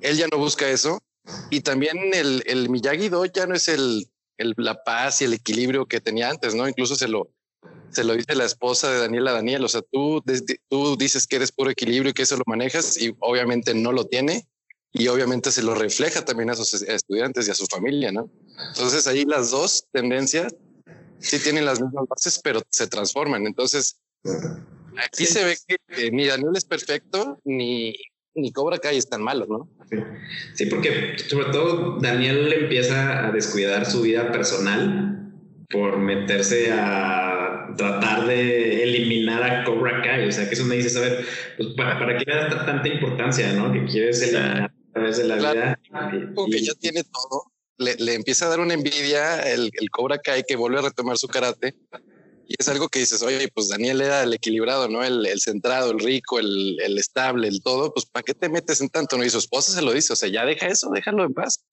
Él ya no busca eso. Y también el, el Miyagi-Do ya no es el, el, la paz y el equilibrio que tenía antes, ¿no? Incluso se lo, se lo dice la esposa de Daniel a Daniel. O sea, tú, tú dices que eres puro equilibrio y que eso lo manejas y obviamente no lo tiene. Y obviamente se lo refleja también a sus estudiantes y a su familia, ¿no? Entonces ahí las dos tendencias sí tienen las mismas bases, pero se transforman. Entonces aquí se ve que, ni Daniel es perfecto, ni, ni Cobra Kai es tan malo, ¿no? Sí, porque sobre todo Daniel empieza a descuidar su vida personal por meterse a tratar de eliminar a Cobra Kai. O sea, que eso me dice, a ver, pues para, para qué le das tanta importancia, ¿no? Que quieres eliminar a través de la Claro. vida. Como que ya tiene todo. Le, le empieza a dar una envidia el, el Cobra Kai que vuelve a retomar su karate. Y es algo que dices, oye, pues Daniel era el equilibrado, ¿no? El, centrado, el rico, el, el estable, el todo. Pues ¿para qué te metes en tanto? No, y su esposa se lo dice. O sea, ya deja eso, déjalo en paz.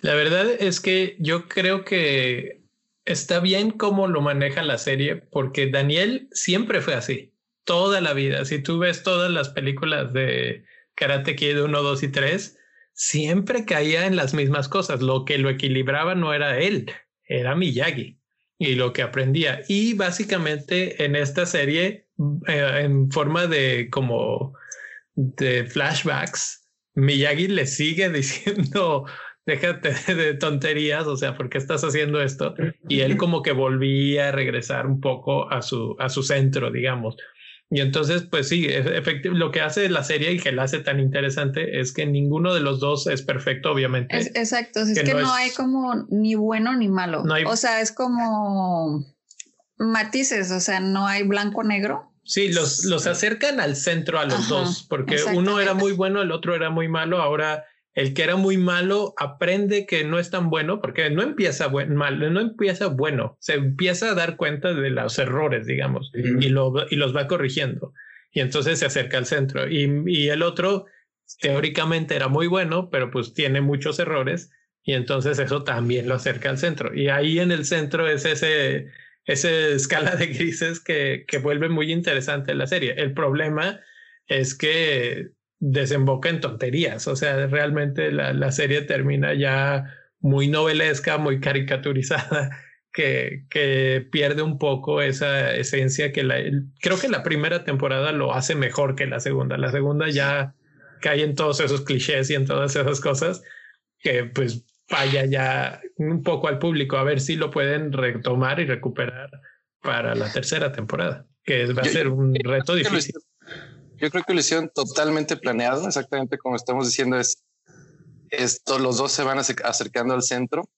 La verdad es que yo creo que está bien cómo lo maneja la serie, porque Daniel siempre fue así, toda la vida. Si tú ves todas las películas de Karate Kid 1, 2 y 3, siempre caía en las mismas cosas. Lo que lo equilibraba no era él, era Miyagi y lo que aprendía. Y básicamente en esta serie, eh, en forma de como de flashbacks, Miyagi le sigue diciendo, déjate de tonterías, o sea, ¿por qué estás haciendo esto? Y él como que volvía a regresar un poco a su, a su centro, digamos. Y entonces, pues sí, efectivamente, lo que hace la serie y que la hace tan interesante es que ninguno de los dos es perfecto, obviamente. Es- exacto, es Que que, no no, es- hay como ni bueno ni malo. No hay- O sea, es como matices, o sea, no hay blanco-negro. Sí, los, los acercan al centro a los Ajá, dos, porque uno era muy bueno, el otro era muy malo. Ahora el que era muy malo aprende que no es tan bueno, porque no empieza buen, mal, no empieza bueno, se empieza a dar cuenta de los errores, digamos, y, lo, y los va corrigiendo. Y entonces se acerca al centro. Y, y el otro teóricamente era muy bueno, pero pues tiene muchos errores. Y entonces eso también lo acerca al centro. Y ahí en el centro es ese, esa escala de grises que, que vuelve muy interesante la serie. El problema es que desemboca en tonterías. O sea, realmente la, la serie termina ya muy novelesca, muy caricaturizada, que, que pierde un poco esa esencia que la, creo que la primera temporada lo hace mejor que la segunda. La segunda ya cae en todos esos clichés y en todas esas cosas que pues falla ya un poco al público a ver si lo pueden retomar y recuperar para la tercera temporada, que va a ser un reto difícil. Yo creo que lo hicieron totalmente planeado, exactamente como estamos diciendo, es esto, los dos se van acer- acercando al centro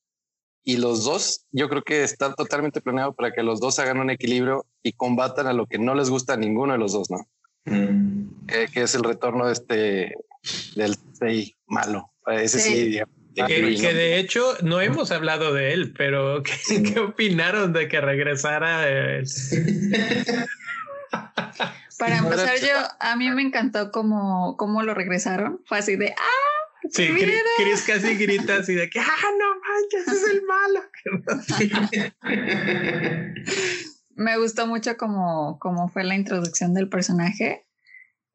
y los dos, yo creo que está totalmente planeado para que los dos hagan un equilibrio y combatan a lo que no les gusta a ninguno de los dos, ¿no? Mm. Eh, que es el retorno de este, del Sei malo. Ese sí, Sí. digamos, Que, que de hecho no hemos hablado de él, pero ¿qué, qué opinaron de que regresara? eh, Para empezar, yo, a mí me encantó cómo, cómo lo regresaron. Fue así de, ah, Sí. Chris casi grita así de que, ah, no manches, es el malo. me gustó mucho cómo, cómo fue la introducción del personaje.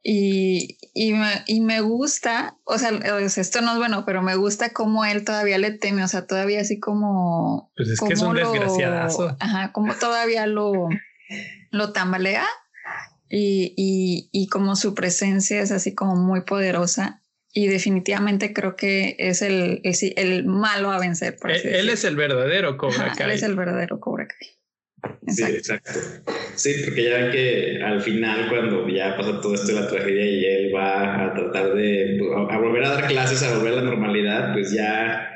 Y, y, me, y me gusta, o sea, esto no es bueno, pero me gusta cómo él todavía le teme, o sea, todavía así como... Pues es que es cómo un lo- desgraciadazo. Ajá, como todavía lo, lo tambalea y, y, y como su presencia es así como muy poderosa. Y definitivamente creo que es el, el, el malo a vencer. por Él, así él decirlo. es el verdadero Cobra Ajá, Kai. él es el verdadero Cobra Kai. Sí, Exacto. exacto. Sí, porque ya ven que al final, cuando ya pasa todo esto de la tragedia y él va a tratar de a, a volver a dar clases, a volver a la normalidad, pues ya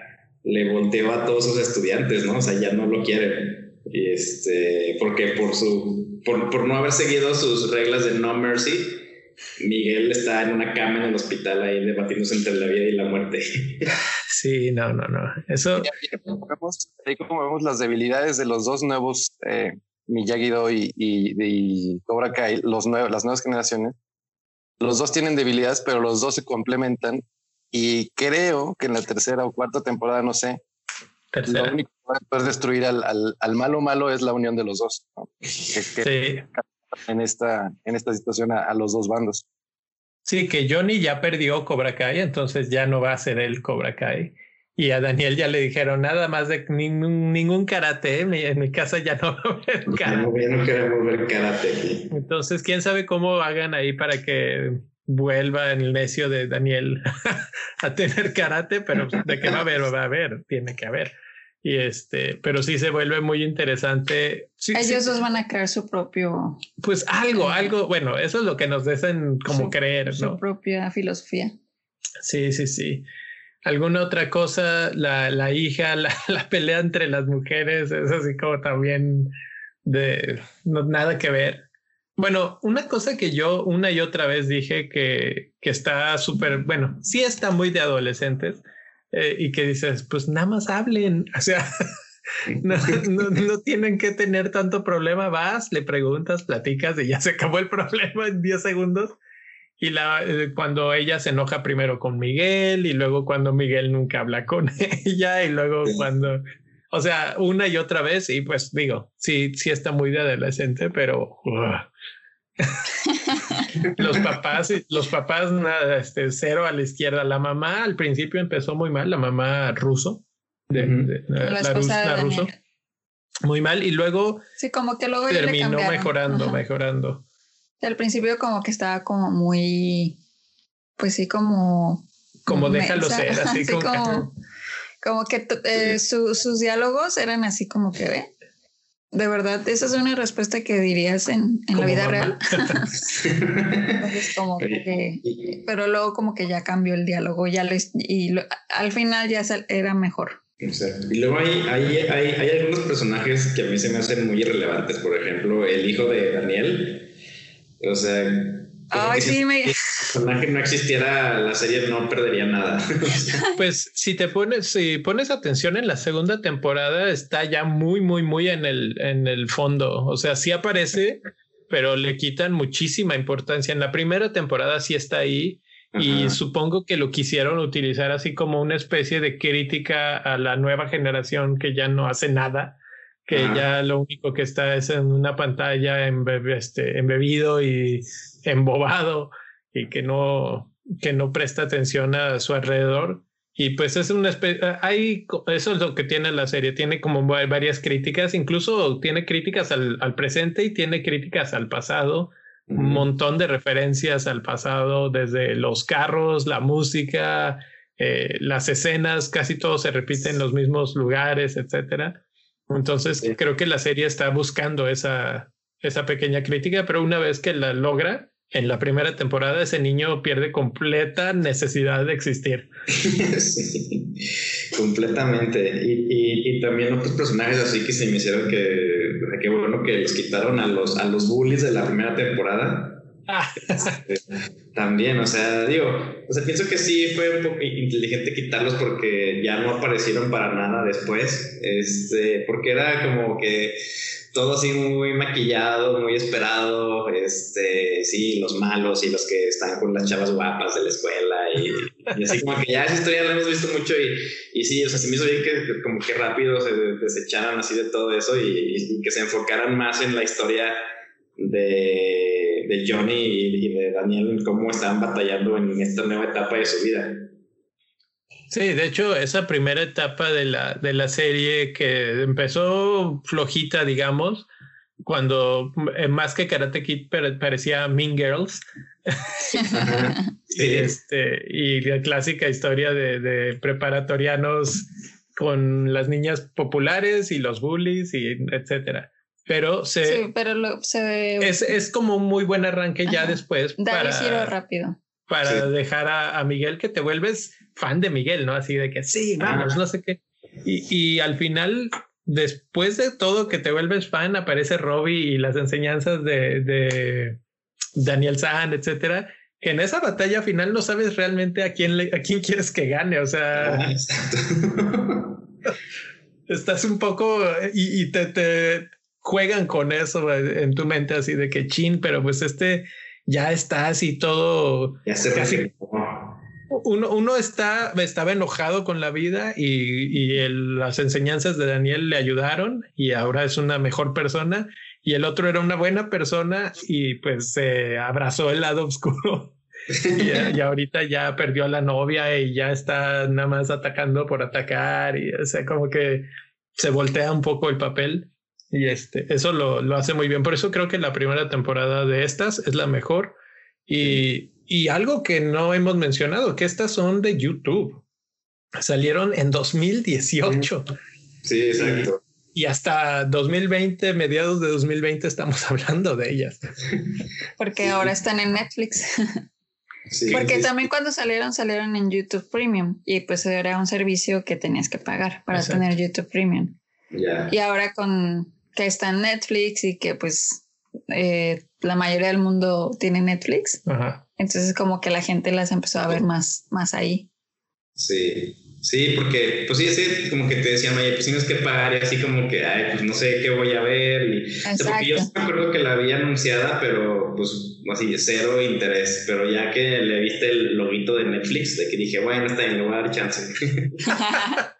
le volteó a todos sus estudiantes, ¿no? O sea, ya no lo quieren. Y este, porque por su, por, por no haber seguido sus reglas de no mercy, Miguel está en una cama en el hospital ahí debatiéndose entre la vida y la muerte. Sí, no, no, no. Eso. Ahí como vemos las debilidades de los dos nuevos eh, Miyagi-Do y, y, y, Cobra Kai, los nuevos, las nuevas generaciones. Los dos tienen debilidades, pero los dos se complementan. Y creo que en la tercera o cuarta temporada, no sé, Tercera. lo único poder destruir al, al, al malo malo es la unión de los dos. ¿no? Que- que- Sí. En esta, en esta situación a, a los dos bandos. Sí, que Johnny ya perdió Cobra Kai, entonces ya no va a ser el Cobra Kai. Y a Daniel ya le dijeron nada más de ningún, ningún karate. En mi, en mi casa ya no va a haber karate. no, ya no queremos ver karate aquí. Entonces, quién sabe cómo hagan ahí para que vuelva el necio de Daniel a tener karate, pero de que va a haber, va a haber, tiene que haber. Y este, pero sí se vuelve muy interesante. Sí, sí, Ellos dos van a crear su propio, pues algo, algo, bueno, eso es lo que nos dejan como Su- creer, su ¿no? propia filosofía. Sí, sí, sí. ¿Alguna otra cosa? La, la hija, la, la pelea entre las mujeres, es así como también de no, nada que ver. Bueno, una cosa que yo una y otra vez dije que, que está súper, bueno, sí está muy de adolescentes eh, y que dices, pues nada más hablen, o sea, no, no, no tienen que tener tanto problema, vas, le preguntas, platicas y ya se acabó el problema en 10 segundos. Y la, eh, cuando ella se enoja primero con Miguel y luego cuando Miguel nunca habla con ella y luego cuando, o sea, una y otra vez y pues digo, sí, sí está muy de adolescente, pero uh. los papás, los papás, nada, este, cero a la izquierda. La mamá al principio empezó muy mal, la mamá ruso, de, La la, ruso, muy mal y luego Sí, como que luego terminó mejorando, Ajá. mejorando. Al principio como que estaba como muy, pues sí, como... Como déjalo ser, así Sí, como, como, como que eh, su- sus diálogos eran así como que, ¿ve? De verdad, esa es una respuesta que dirías en, en la vida mamá. real. Entonces, como que, pero luego como que ya cambió el diálogo, ya les, y lo- al final ya sal- era mejor. Exacto. Y luego hay, hay, hay, hay algunos personajes que a mí se me hacen muy irrelevantes. Por ejemplo, el hijo de Daniel. O sea, Ay, si sí, me... el personaje no existiera, la serie no perdería nada. Pues si te pones, si pones atención en la segunda temporada, está ya muy, muy, muy en el, en el fondo. O sea, sí aparece, pero le quitan muchísima importancia. En la primera temporada sí está ahí y Ajá. supongo que lo quisieron utilizar así como una especie de crítica a la nueva generación que ya no hace nada, que Ajá. ya lo único que está es en una pantalla embe- este, embebido y embobado y que no, que no presta atención a su alrededor. Y pues es una especie, hay, eso es lo que tiene la serie, tiene como va- varias críticas, incluso tiene críticas al, al presente y tiene críticas al pasado, un montón de referencias al pasado, desde los carros, la música, eh, las escenas, casi todo se repite en los mismos lugares, etcétera. Entonces Sí. creo que la serie está buscando esa, esa pequeña crítica, pero una vez que la logra, en la primera temporada ese niño pierde completa necesidad de existir. sí, completamente. Y, y, y también otros personajes así que se me hicieron que, qué bueno que los quitaron a los, a los bullies de la primera temporada. Ah, También, o sea, digo, o sea, pienso que sí fue un poco inteligente quitarlos porque ya no aparecieron para nada después, este, porque era como que todo así muy maquillado, muy esperado, este, sí, los malos y los que están con las chavas guapas de la escuela y, y así como que ya esa historia la hemos visto mucho y, y sí, o sea, se me hizo bien que como que rápido se desecharan así de todo eso y, y que se enfocaran más en la historia de, de Johnny y, de Daniel cómo estaban batallando en esta nueva etapa de su vida. Sí, de hecho, esa primera etapa de la, de la serie que empezó flojita, digamos, cuando eh, más que Karate Kid pare- parecía Mean Girls. Sí. Y, este, y la clásica historia de, de preparatorianos con las niñas populares y los bullies y etcétera. Pero se, Sí, pero lo, se es, es como un muy buen arranque ya Ajá. después da el giro para, rápido. para Sí. dejar a, a Miguel que te vuelves fan de Miguel, ¿no? Así de que sí, vamos, Ajá. no sé qué. Y, y al final después de todo que te vuelves fan, aparece Robbie y las enseñanzas de, de Daniel San, etcétera. Que en esa batalla final no sabes realmente a quién, le, a quién quieres que gane. O sea, Ah, estás un poco y, y te, te juegan con eso en tu mente, así de que chin, pero pues este ya está así todo ya se casi uno, uno está, estaba enojado con la vida y, y el- las enseñanzas de Daniel le ayudaron y ahora es una mejor persona y el otro era una buena persona y pues se abrazó el lado oscuro y, y ahorita ya perdió a la novia y ya está nada más atacando por atacar y o sea como que se voltea un poco el papel y este eso lo, lo hace muy bien por eso creo que la primera temporada de estas es la mejor y, y algo que no hemos mencionado, que estas son de YouTube. Salieron en 2018 Sí, exacto. y hasta 2020, mediados de 2020, estamos hablando de ellas. Porque Sí. ahora están en Netflix. Sí, Porque sí, también cuando salieron, salieron en YouTube Premium. Y pues era un servicio que tenías que pagar para Exacto. tener YouTube Premium. Ya. Y ahora con que está en Netflix y que pues eh, la mayoría del mundo tiene Netflix, Ajá. entonces como que la gente las empezó a ver más, más ahí. Sí, sí, porque, pues sí, sí, como que te decían, oye, pues tienes que pagar y así como que, ay, pues no sé qué voy a ver. Y, o sea, porque yo me acuerdo que la había anunciada, pero pues así, cero interés. Pero ya que le viste el loguito de Netflix, de que dije, bueno, está bien, le voy a dar chance.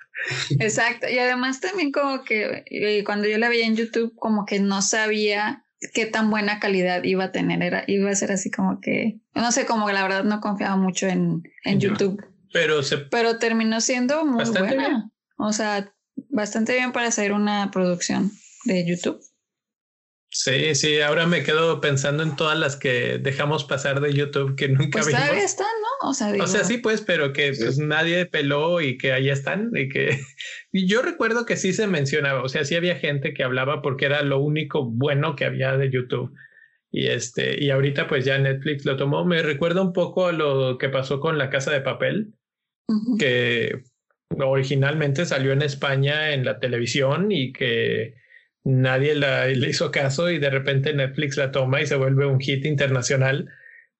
Exacto. Y además también como que eh, cuando yo la veía en YouTube, como que no sabía qué tan buena calidad iba a tener. Era, iba a ser así como que, no sé, como que la verdad no confiaba mucho en, en. YouTube. Pero se, Pero terminó siendo muy buena. bien. O sea, bastante bien para hacer una producción de YouTube. Sí, sí, ahora me quedo pensando en todas las que dejamos pasar de YouTube que nunca Pues vimos. todavía están, ¿no? O sea, digo, O sea, sí, pues, pero que Sí. pues, nadie peló y que ahí están y que y yo recuerdo que sí se mencionaba, o sea, sí había gente que hablaba porque era lo único bueno que había de YouTube. Y este, y ahorita pues ya Netflix lo tomó. Me recuerda un poco a lo que pasó con La Casa de Papel, que originalmente salió en España en la televisión y que nadie la, le hizo caso y de repente Netflix la toma y se vuelve un hit internacional,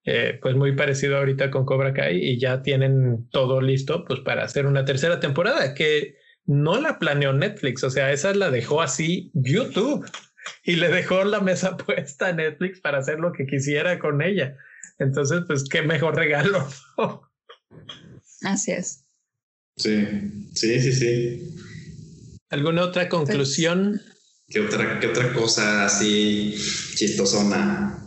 eh, pues muy parecido ahorita con Cobra Kai y ya tienen todo listo pues para hacer una tercera temporada que no la planeó Netflix, o sea, esa la dejó así YouTube y le dejó la mesa puesta a Netflix para hacer lo que quisiera con ella. Entonces, pues qué mejor regalo. Así es. Sí, sí, sí, sí. ¿Alguna otra conclusión? ¿Qué otra, qué otra cosa así chistosona?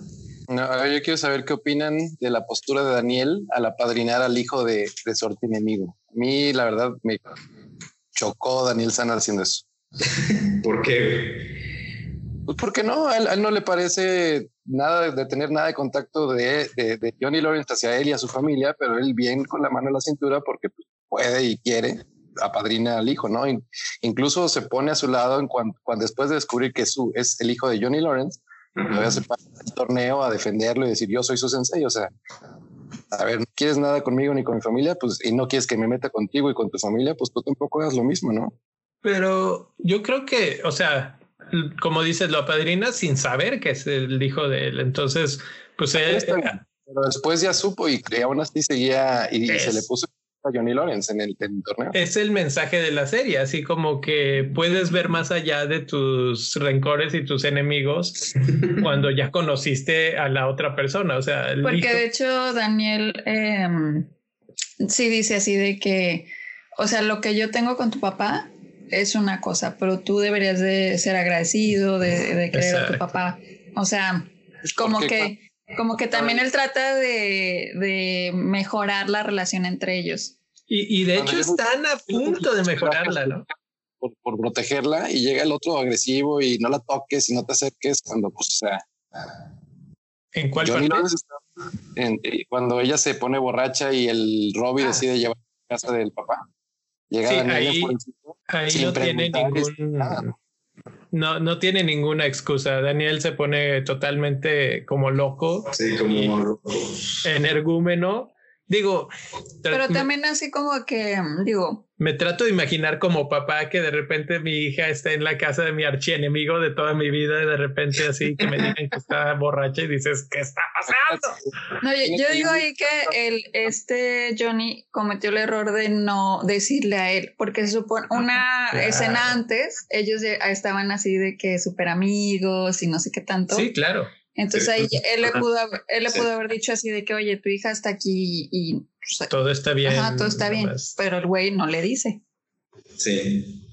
No, yo quiero saber qué opinan de la postura de Daniel al apadrinar al hijo de, de su enemigo. A mí, la verdad, me chocó Daniel San haciendo eso. ¿Por qué? Pues porque no, a él, a él no le parece nada de, de tener nada de contacto de, de, de Johnny Lawrence hacia él y a su familia, pero él bien con la mano en la cintura porque pues, puede y quiere apadrina al hijo, ¿no? In- incluso se pone a su lado en cuan- cuando después de descubrir que su es el hijo de Johnny Lawrence, todavía se pasa el torneo a defenderlo y decir yo soy su sensei, o sea, a ver, no quieres nada conmigo ni con mi familia, pues y no quieres que me meta contigo y con tu familia, pues tú tampoco hagas lo mismo, ¿no? Pero yo creo que, o sea, como dices, lo apadrina sin saber que es el hijo de él. Entonces, pues él, Está bien, Pero después ya supo y, aún así seguía y, y Es- se le puso a Johnny Lawrence en el, en el torneo. es el mensaje de la serie, así como que puedes ver más allá de tus rencores y tus enemigos cuando ya conociste a la otra persona. O sea, Porque de hecho Daniel em, sí dice así de que, o sea, lo que yo tengo con tu papá es una cosa, pero tú deberías de ser agradecido, de, de querer a tu papá. O sea, como Porque que, como que también él trata de, de mejorar la relación entre ellos. y, y de hecho están a punto de mejorarla, ¿no? Por, por protegerla y llega el otro agresivo y no la toques y no te acerques cuando, pues, o sea, ¿En cuál Johnny parte? En- eh, cuando ella se pone borracha y el Robbie Ah. decide llevar a casa del papá. Llega Sí, Daniel ahí- Ahí no tiene ningún. nada. No, no tiene ninguna excusa. Daniel se pone totalmente como loco, Sí, como Y- loco. energúmeno, Digo, Pero también así como que, digo, Me trato de imaginar como papá que de repente mi hija está en la casa de mi archienemigo de toda mi vida y de repente así que me digan que está borracha y dices, ¿qué está pasando? no, yo, yo digo ahí que el, este Johnny cometió el error de no decirle a él, porque se supone una Claro. escena antes, ellos estaban así de que súper amigos y no sé qué tanto. Sí, claro. Entonces Sí, ahí él le pudo, haber- él le Sí. pudo haber dicho así de que, oye, tu hija está aquí y, pues, Todo está bien. ajá, todo está bien, pero el güey no le dice. Sí.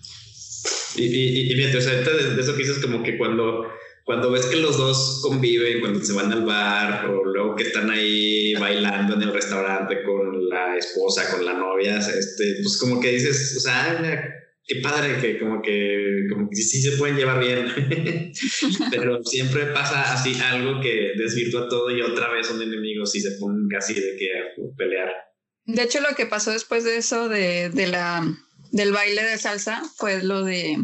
Y, y, y sea, ahorita de, eso que dices como que cuando, cuando ves que los dos conviven, cuando se van al bar o luego que están ahí bailando en el restaurante con la esposa, con la novia, este, pues como que dices, o sea, qué padre que como que, como que sí se pueden llevar bien, pero siempre pasa así algo que desvirtúa todo y otra vez son enemigos y se ponen casi de que a pelear. De hecho, lo que pasó después de eso, de, de la, del baile de salsa, fue lo de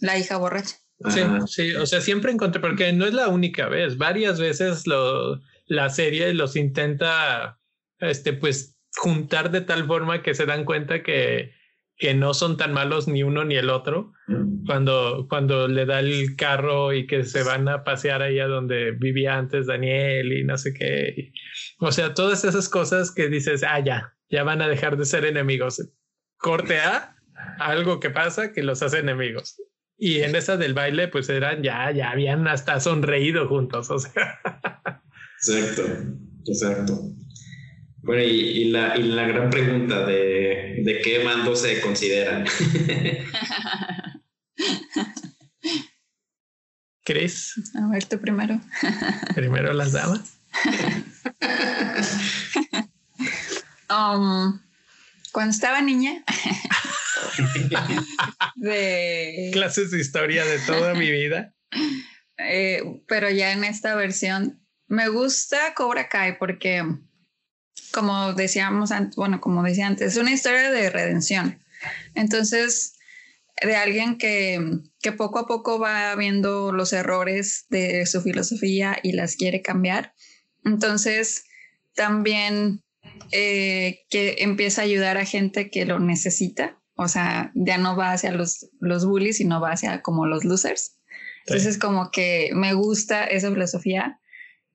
la hija borracha. Sí, sí, o sea, siempre encontré, porque no es la única vez, varias veces lo, la serie los intenta, este, pues, juntar de tal forma que se dan cuenta que, que no son tan malos ni uno ni el otro, cuando, cuando le da el carro y que se van a pasear ahí a donde vivía antes Daniel y no sé qué. O sea, todas esas cosas que dices, ah, ya, ya van a dejar de ser enemigos. Corte A, algo que pasa que los hace enemigos. Y en esa del baile, pues eran ya, ya habían hasta sonreído juntos. O sea, Exacto, exacto. Bueno, y, y la, y la gran pregunta de, de qué bando se consideran. Chris, A ver, tú primero. primero las damas. Um, cuando estaba niña, de, Clases de historia de toda mi vida. eh, pero ya en esta versión, me gusta Cobra Kai porque, como decíamos antes, bueno, como decía antes, es una historia de redención. Entonces, de alguien que, que poco a poco va viendo los errores de su filosofía y las quiere cambiar. Entonces, también eh, que empieza a ayudar a gente que lo necesita. O sea, ya no va hacia los, los bullies, sino va hacia como los losers. Entonces, como que me gusta esa filosofía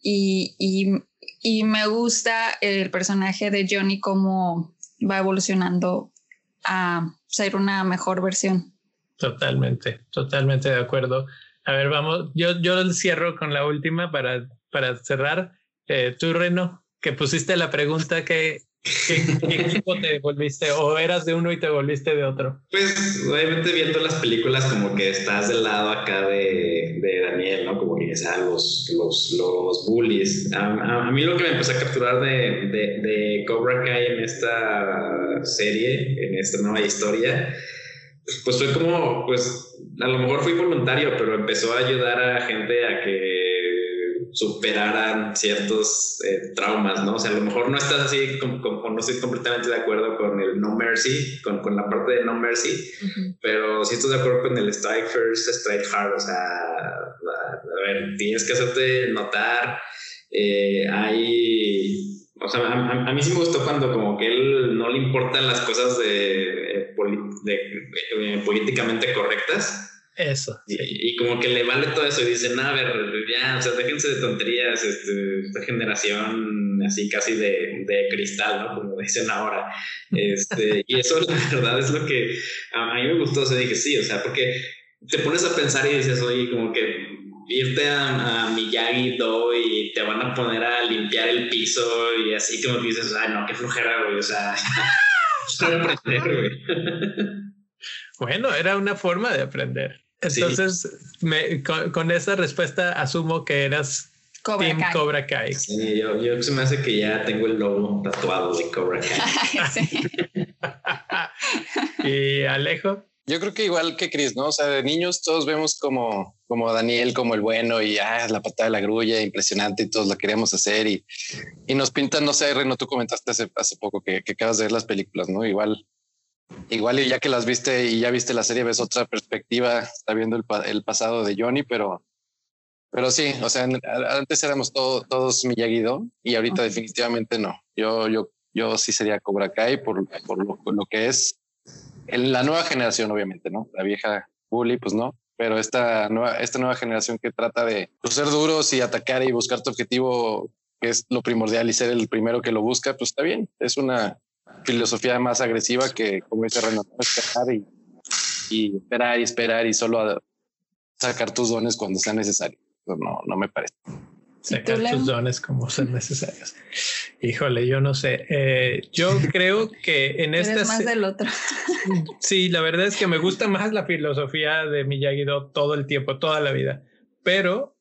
y, y, y me gusta el personaje de Johnny, cómo va evolucionando a ser una mejor versión. Totalmente, totalmente de acuerdo. A ver, vamos, yo, yo cierro con la última para, para cerrar. Eh, tú, Reno, que pusiste la pregunta que ¿qué, qué equipo te volviste o eras de uno y te volviste de otro. Pues obviamente viendo las películas como que estás del lado acá de, de Daniel, ¿no? Como que dices, ah, los, los, los bullies. A, a- a mí lo que me empezó a capturar de, de, de Cobra Kai en esta serie, en esta nueva historia, pues fue como, pues a lo mejor fui voluntario, pero empezó a ayudar a gente a que superaran ciertos eh, traumas, ¿no? O sea, a lo mejor no estás así, como, como- no estoy completamente de acuerdo con el No Mercy, con, con la parte de No Mercy, pero sí estoy de acuerdo con el Strike First, Strike Hard, o sea, a, a ver, tienes que hacerte notar, eh, hay... O sea, a, a- mí sí me gustó cuando como que él no le importan las cosas de, eh, poli- de, eh, políticamente correctas. Eso. Y, y como que le vale todo eso y dicen, "No, a ver, ya, o sea, déjense de tonterías, este, esta generación así casi de, de cristal, ¿no? Como dicen ahora. Este, y eso la verdad es lo que a, mí me gustó, o sea, dije, sí, o sea, porque te pones a pensar y dices, oye, como que irte a, a Miyagi-Do y te van a poner a limpiar el piso y así como que dices, ay, no, qué flojera, güey, o sea, aprender, güey. Bueno, era una forma de aprender. Entonces, me, con, con esa respuesta asumo que eras Cobra Team Kai. Cobra Kai. Sí, yo, yo se me hace que ya tengo el logo tatuado de Cobra Kai. Sí. y Alejo. Yo creo que igual que Chris, ¿no? O sea, de niños todos vemos como, como Daniel como el bueno y ah, la patada de la grulla, impresionante y todos la queríamos hacer y, y nos pintan, no sé, Reno, tú comentaste hace, hace poco que, que acabas de ver las películas, ¿no? Igual, igual y ya que las viste y ya viste la serie, ves otra perspectiva, está viendo el, el pasado de Johnny, pero, pero sí, o sea, antes éramos todo- todos Miyagi-Do y ahorita definitivamente no. Yo, yo yo sí sería Cobra Kai por, por lo, lo que es en la nueva generación, obviamente, ¿no? La vieja Bully, pues no, pero esta nueva, esta nueva generación que trata de pues, ser duros y atacar y buscar tu objetivo, que es lo primordial y ser el primero que lo busca, pues está bien. Es una filosofía más agresiva que, como dice Renato, esperar y, y esperar y esperar y solo sacar tus dones cuando sea necesario. No, no me parece sacar tus dones como son necesarios. Híjole, yo no sé. Eh, yo creo que en esta. más del otro. sí, la verdad es que me gusta más la filosofía de miyagi todo el tiempo, toda la vida. Pero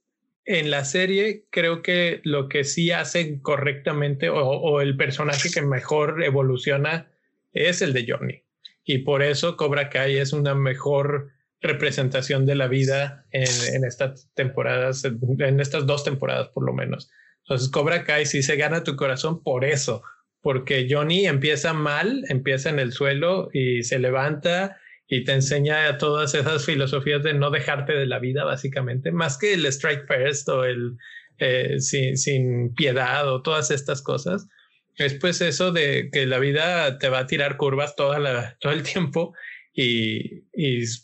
en la serie creo que lo que sí hacen correctamente o, el personaje que mejor evoluciona es el de Johnny. Y por eso Cobra Kai es una mejor representación de la vida en, estas temporadas, en estas dos temporadas por lo menos. Entonces Cobra Kai sí se gana tu corazón por eso, porque Johnny empieza mal, empieza en el suelo y se levanta y te enseña todas esas filosofías de no dejarte de la vida, básicamente, más que el strike first o el eh, sin, sin, piedad o todas estas cosas. Es pues eso de que la vida te va a tirar curvas toda la, todo el tiempo y,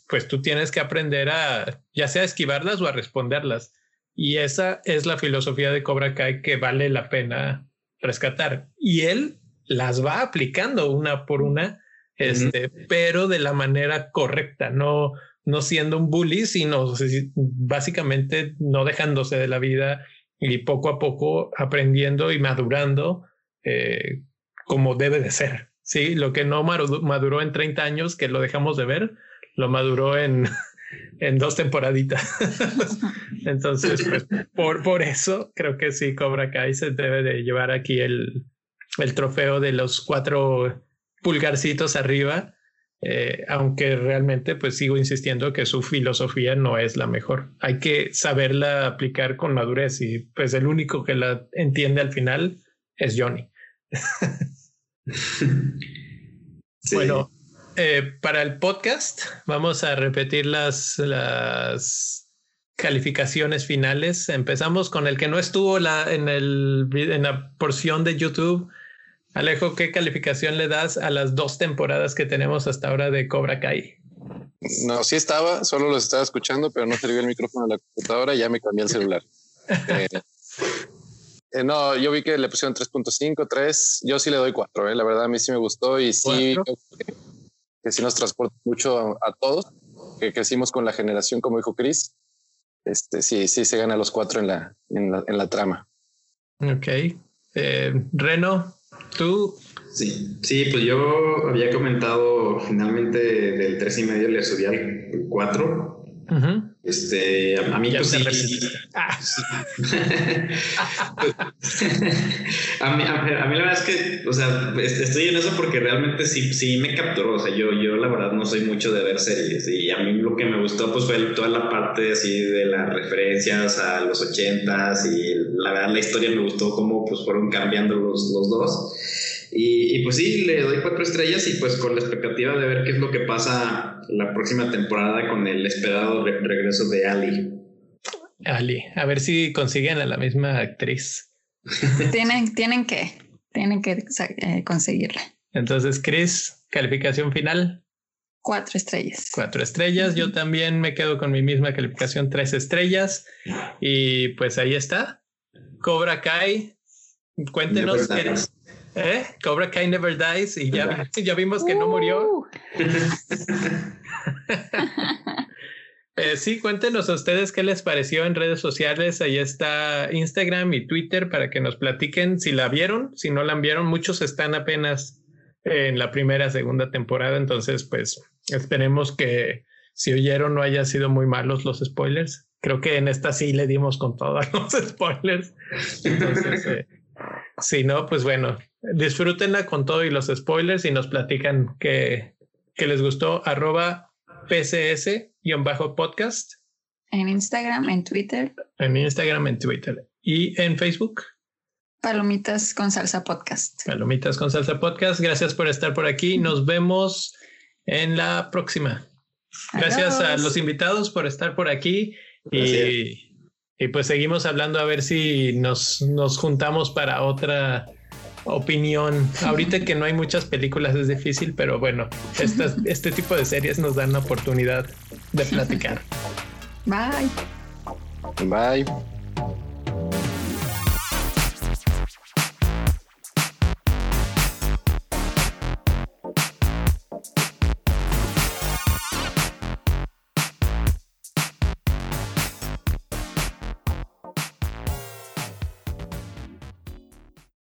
pues tú tienes que aprender a ya sea esquivarlas o a responderlas. Y esa es la filosofía de Cobra Kai que vale la pena rescatar. Y él las va aplicando una por una, este, pero de la manera correcta, no, no siendo un bully, sino básicamente no dejándose de la vida y poco a poco aprendiendo y madurando eh, como debe de ser. Sí, lo que no maduró en 30 años, que lo dejamos de ver, lo maduró en, en dos temporaditas. Entonces, pues, por, por eso creo que sí, Cobra Kai se debe de llevar aquí el, el trofeo de los cuatro pulgarcitos arriba, eh, aunque realmente pues sigo insistiendo que su filosofía no es la mejor. Hay que saberla aplicar con madurez y pues el único que la entiende al final es Johnny. Bueno, eh, para el podcast vamos a repetir las, las calificaciones finales. Empezamos con el que no estuvo la, en, el, en la porción de YouTube. Alejo, ¿qué calificación le das a las dos temporadas que tenemos hasta ahora de Cobra Kai? No, sí estaba, solo los estaba escuchando, pero no servía el micrófono de la computadora y ya me cambié el celular. Eh, eh, no, yo vi que le pusieron 3.5, 3. Yo sí le doy 4. Eh. La verdad, a mí sí me gustó y sí que, sí nos transporta mucho a, todos. Que crecimos con la generación, como dijo Chris. Este sí, sí se gana los cuatro en la, en la, en la trama. Ok. Eh, Reno, tú. Sí, sí, pues yo había comentado finalmente del tres y medio le subí al 4. Este, a, mí, pues, ah. a, mí, a, mí, la verdad es que, o sea, estoy en eso porque realmente sí, sí me capturó. O sea, yo, yo la verdad no soy mucho de ver series y a mí lo que me gustó pues fue toda la parte así de las referencias a los ochentas y la verdad la historia me gustó cómo pues fueron cambiando los, los dos. Y, pues sí, le doy cuatro estrellas y pues con la expectativa de ver qué es lo que pasa la próxima temporada con el esperado regreso de Ali. Ali, a ver si consiguen a la misma actriz. tienen, tienen que, tienen que eh, conseguirla. Entonces, Chris, calificación final. Cuatro estrellas. Cuatro estrellas. Yo también me quedo con mi misma calificación, tres estrellas. Y pues ahí está. Cobra Kai. Cuéntenos qué, ¿Eh? Cobra Kai Never Dies y ya, ya vimos que no murió. Uh. Eh, sí, cuéntenos a ustedes qué les pareció en redes sociales. Ahí está Instagram y Twitter para que nos platiquen si la vieron, si no la vieron. Muchos están apenas en la primera, segunda temporada. Entonces, pues esperemos que si oyeron no haya sido muy malos los spoilers. Creo que en esta sí le dimos con todos los spoilers. Entonces, eh, si no, pues bueno, disfrútenla con todo y los spoilers y nos platican que, les gustó. Arroba PCS-podcast. En Instagram, en Twitter. En Instagram, en Twitter. ¿Y en Facebook? Palomitas con Salsa Podcast. Palomitas con Salsa Podcast. Gracias por estar por aquí. Nos vemos en la próxima. Gracias a los invitados por estar por aquí. Y, y, pues seguimos hablando a ver si nos, nos juntamos para otra opinión. Ahorita que no hay muchas películas es difícil, pero bueno, estas, este tipo de series nos dan la oportunidad de platicar. Bye. Bye.